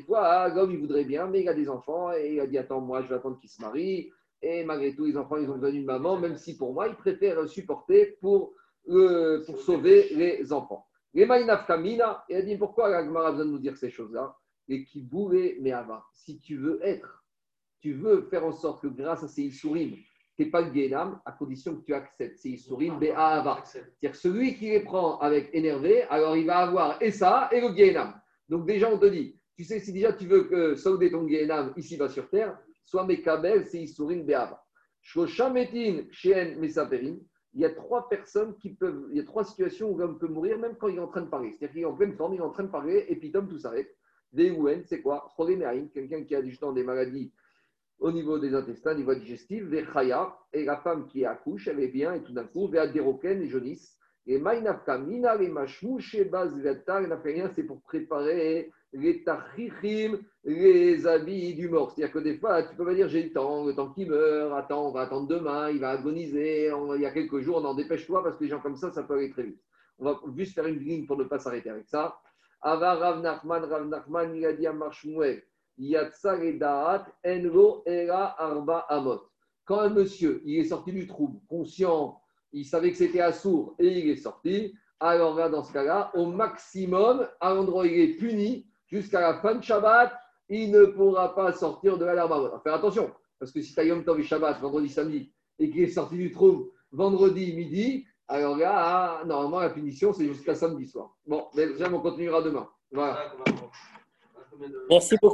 fois, ah, l'homme, il voudrait bien, mais il a des enfants et il a dit Attends, moi, je vais attendre qu'ils se marient. Et malgré tout, les enfants, ils ont besoin d'une maman, même si pour moi, il préfère supporter pour, euh, pour sauver les enfants. Les Kamina, et elle dit Pourquoi la a besoin de nous dire ces choses-là? Et qui bourré, mais avant. Si tu veux être, tu veux faire en sorte que grâce à ces Issourim, tu n'es pas le Guénam, à condition que tu acceptes ces Issourim, Be'ahava. C'est-à-dire que celui qui les prend avec énervé, alors il va avoir et ça et le Guénam. Donc déjà, on te dit, tu sais, si déjà tu veux que sauver ton Guénam ici-bas sur terre, soit Mekabel, c'est Issourim Be'ahava. Shoshametin, Sheen, Mesaperin, il y a trois personnes qui peuvent, il y a trois situations où l'homme peut mourir même quand il est en train de parler. C'est-à-dire qu'il est en pleine forme, il est en train de parler, et puis tout s'arrête. Veouen, c'est quoi? Quelqu'un qui a justement des maladies au niveau des intestins, au niveau digestif, et la femme qui accouche, elle est bien, et tout d'un coup, Veaderoken, les jaunissent. Et Maïnafka, Mina, les n'a fait rien, c'est pour préparer les tachichim, les habits du mort. C'est-à-dire que des fois, tu peux pas dire j'ai le temps, le temps qu'il meurt, attends, on va attendre demain, il va agoniser, on- il y a quelques jours, on en dépêche-toi parce que les gens comme ça, ça peut aller très vite. On va juste faire une ligne pour ne pas s'arrêter avec ça. Ava Rav Nachman, Rav Nachman, il a dit à Marshmuel, Enro Era Arba Amot. Quand un monsieur, il est sorti du trouble, conscient, il savait que c'était assourd et il est sorti, alors là, dans ce cas-là, au maximum, à l'endroit il est puni, jusqu'à la fin de Shabbat, il ne pourra pas sortir de l'alarme. Alors, faire attention, parce que si tu as Yom Tov Shabbat, vendredi, samedi, et qu'il est sorti du trouble vendredi midi, alors là, normalement, la punition, c'est jusqu'à samedi soir. Bon, mais déjà, on continuera demain. Voilà. Merci beaucoup.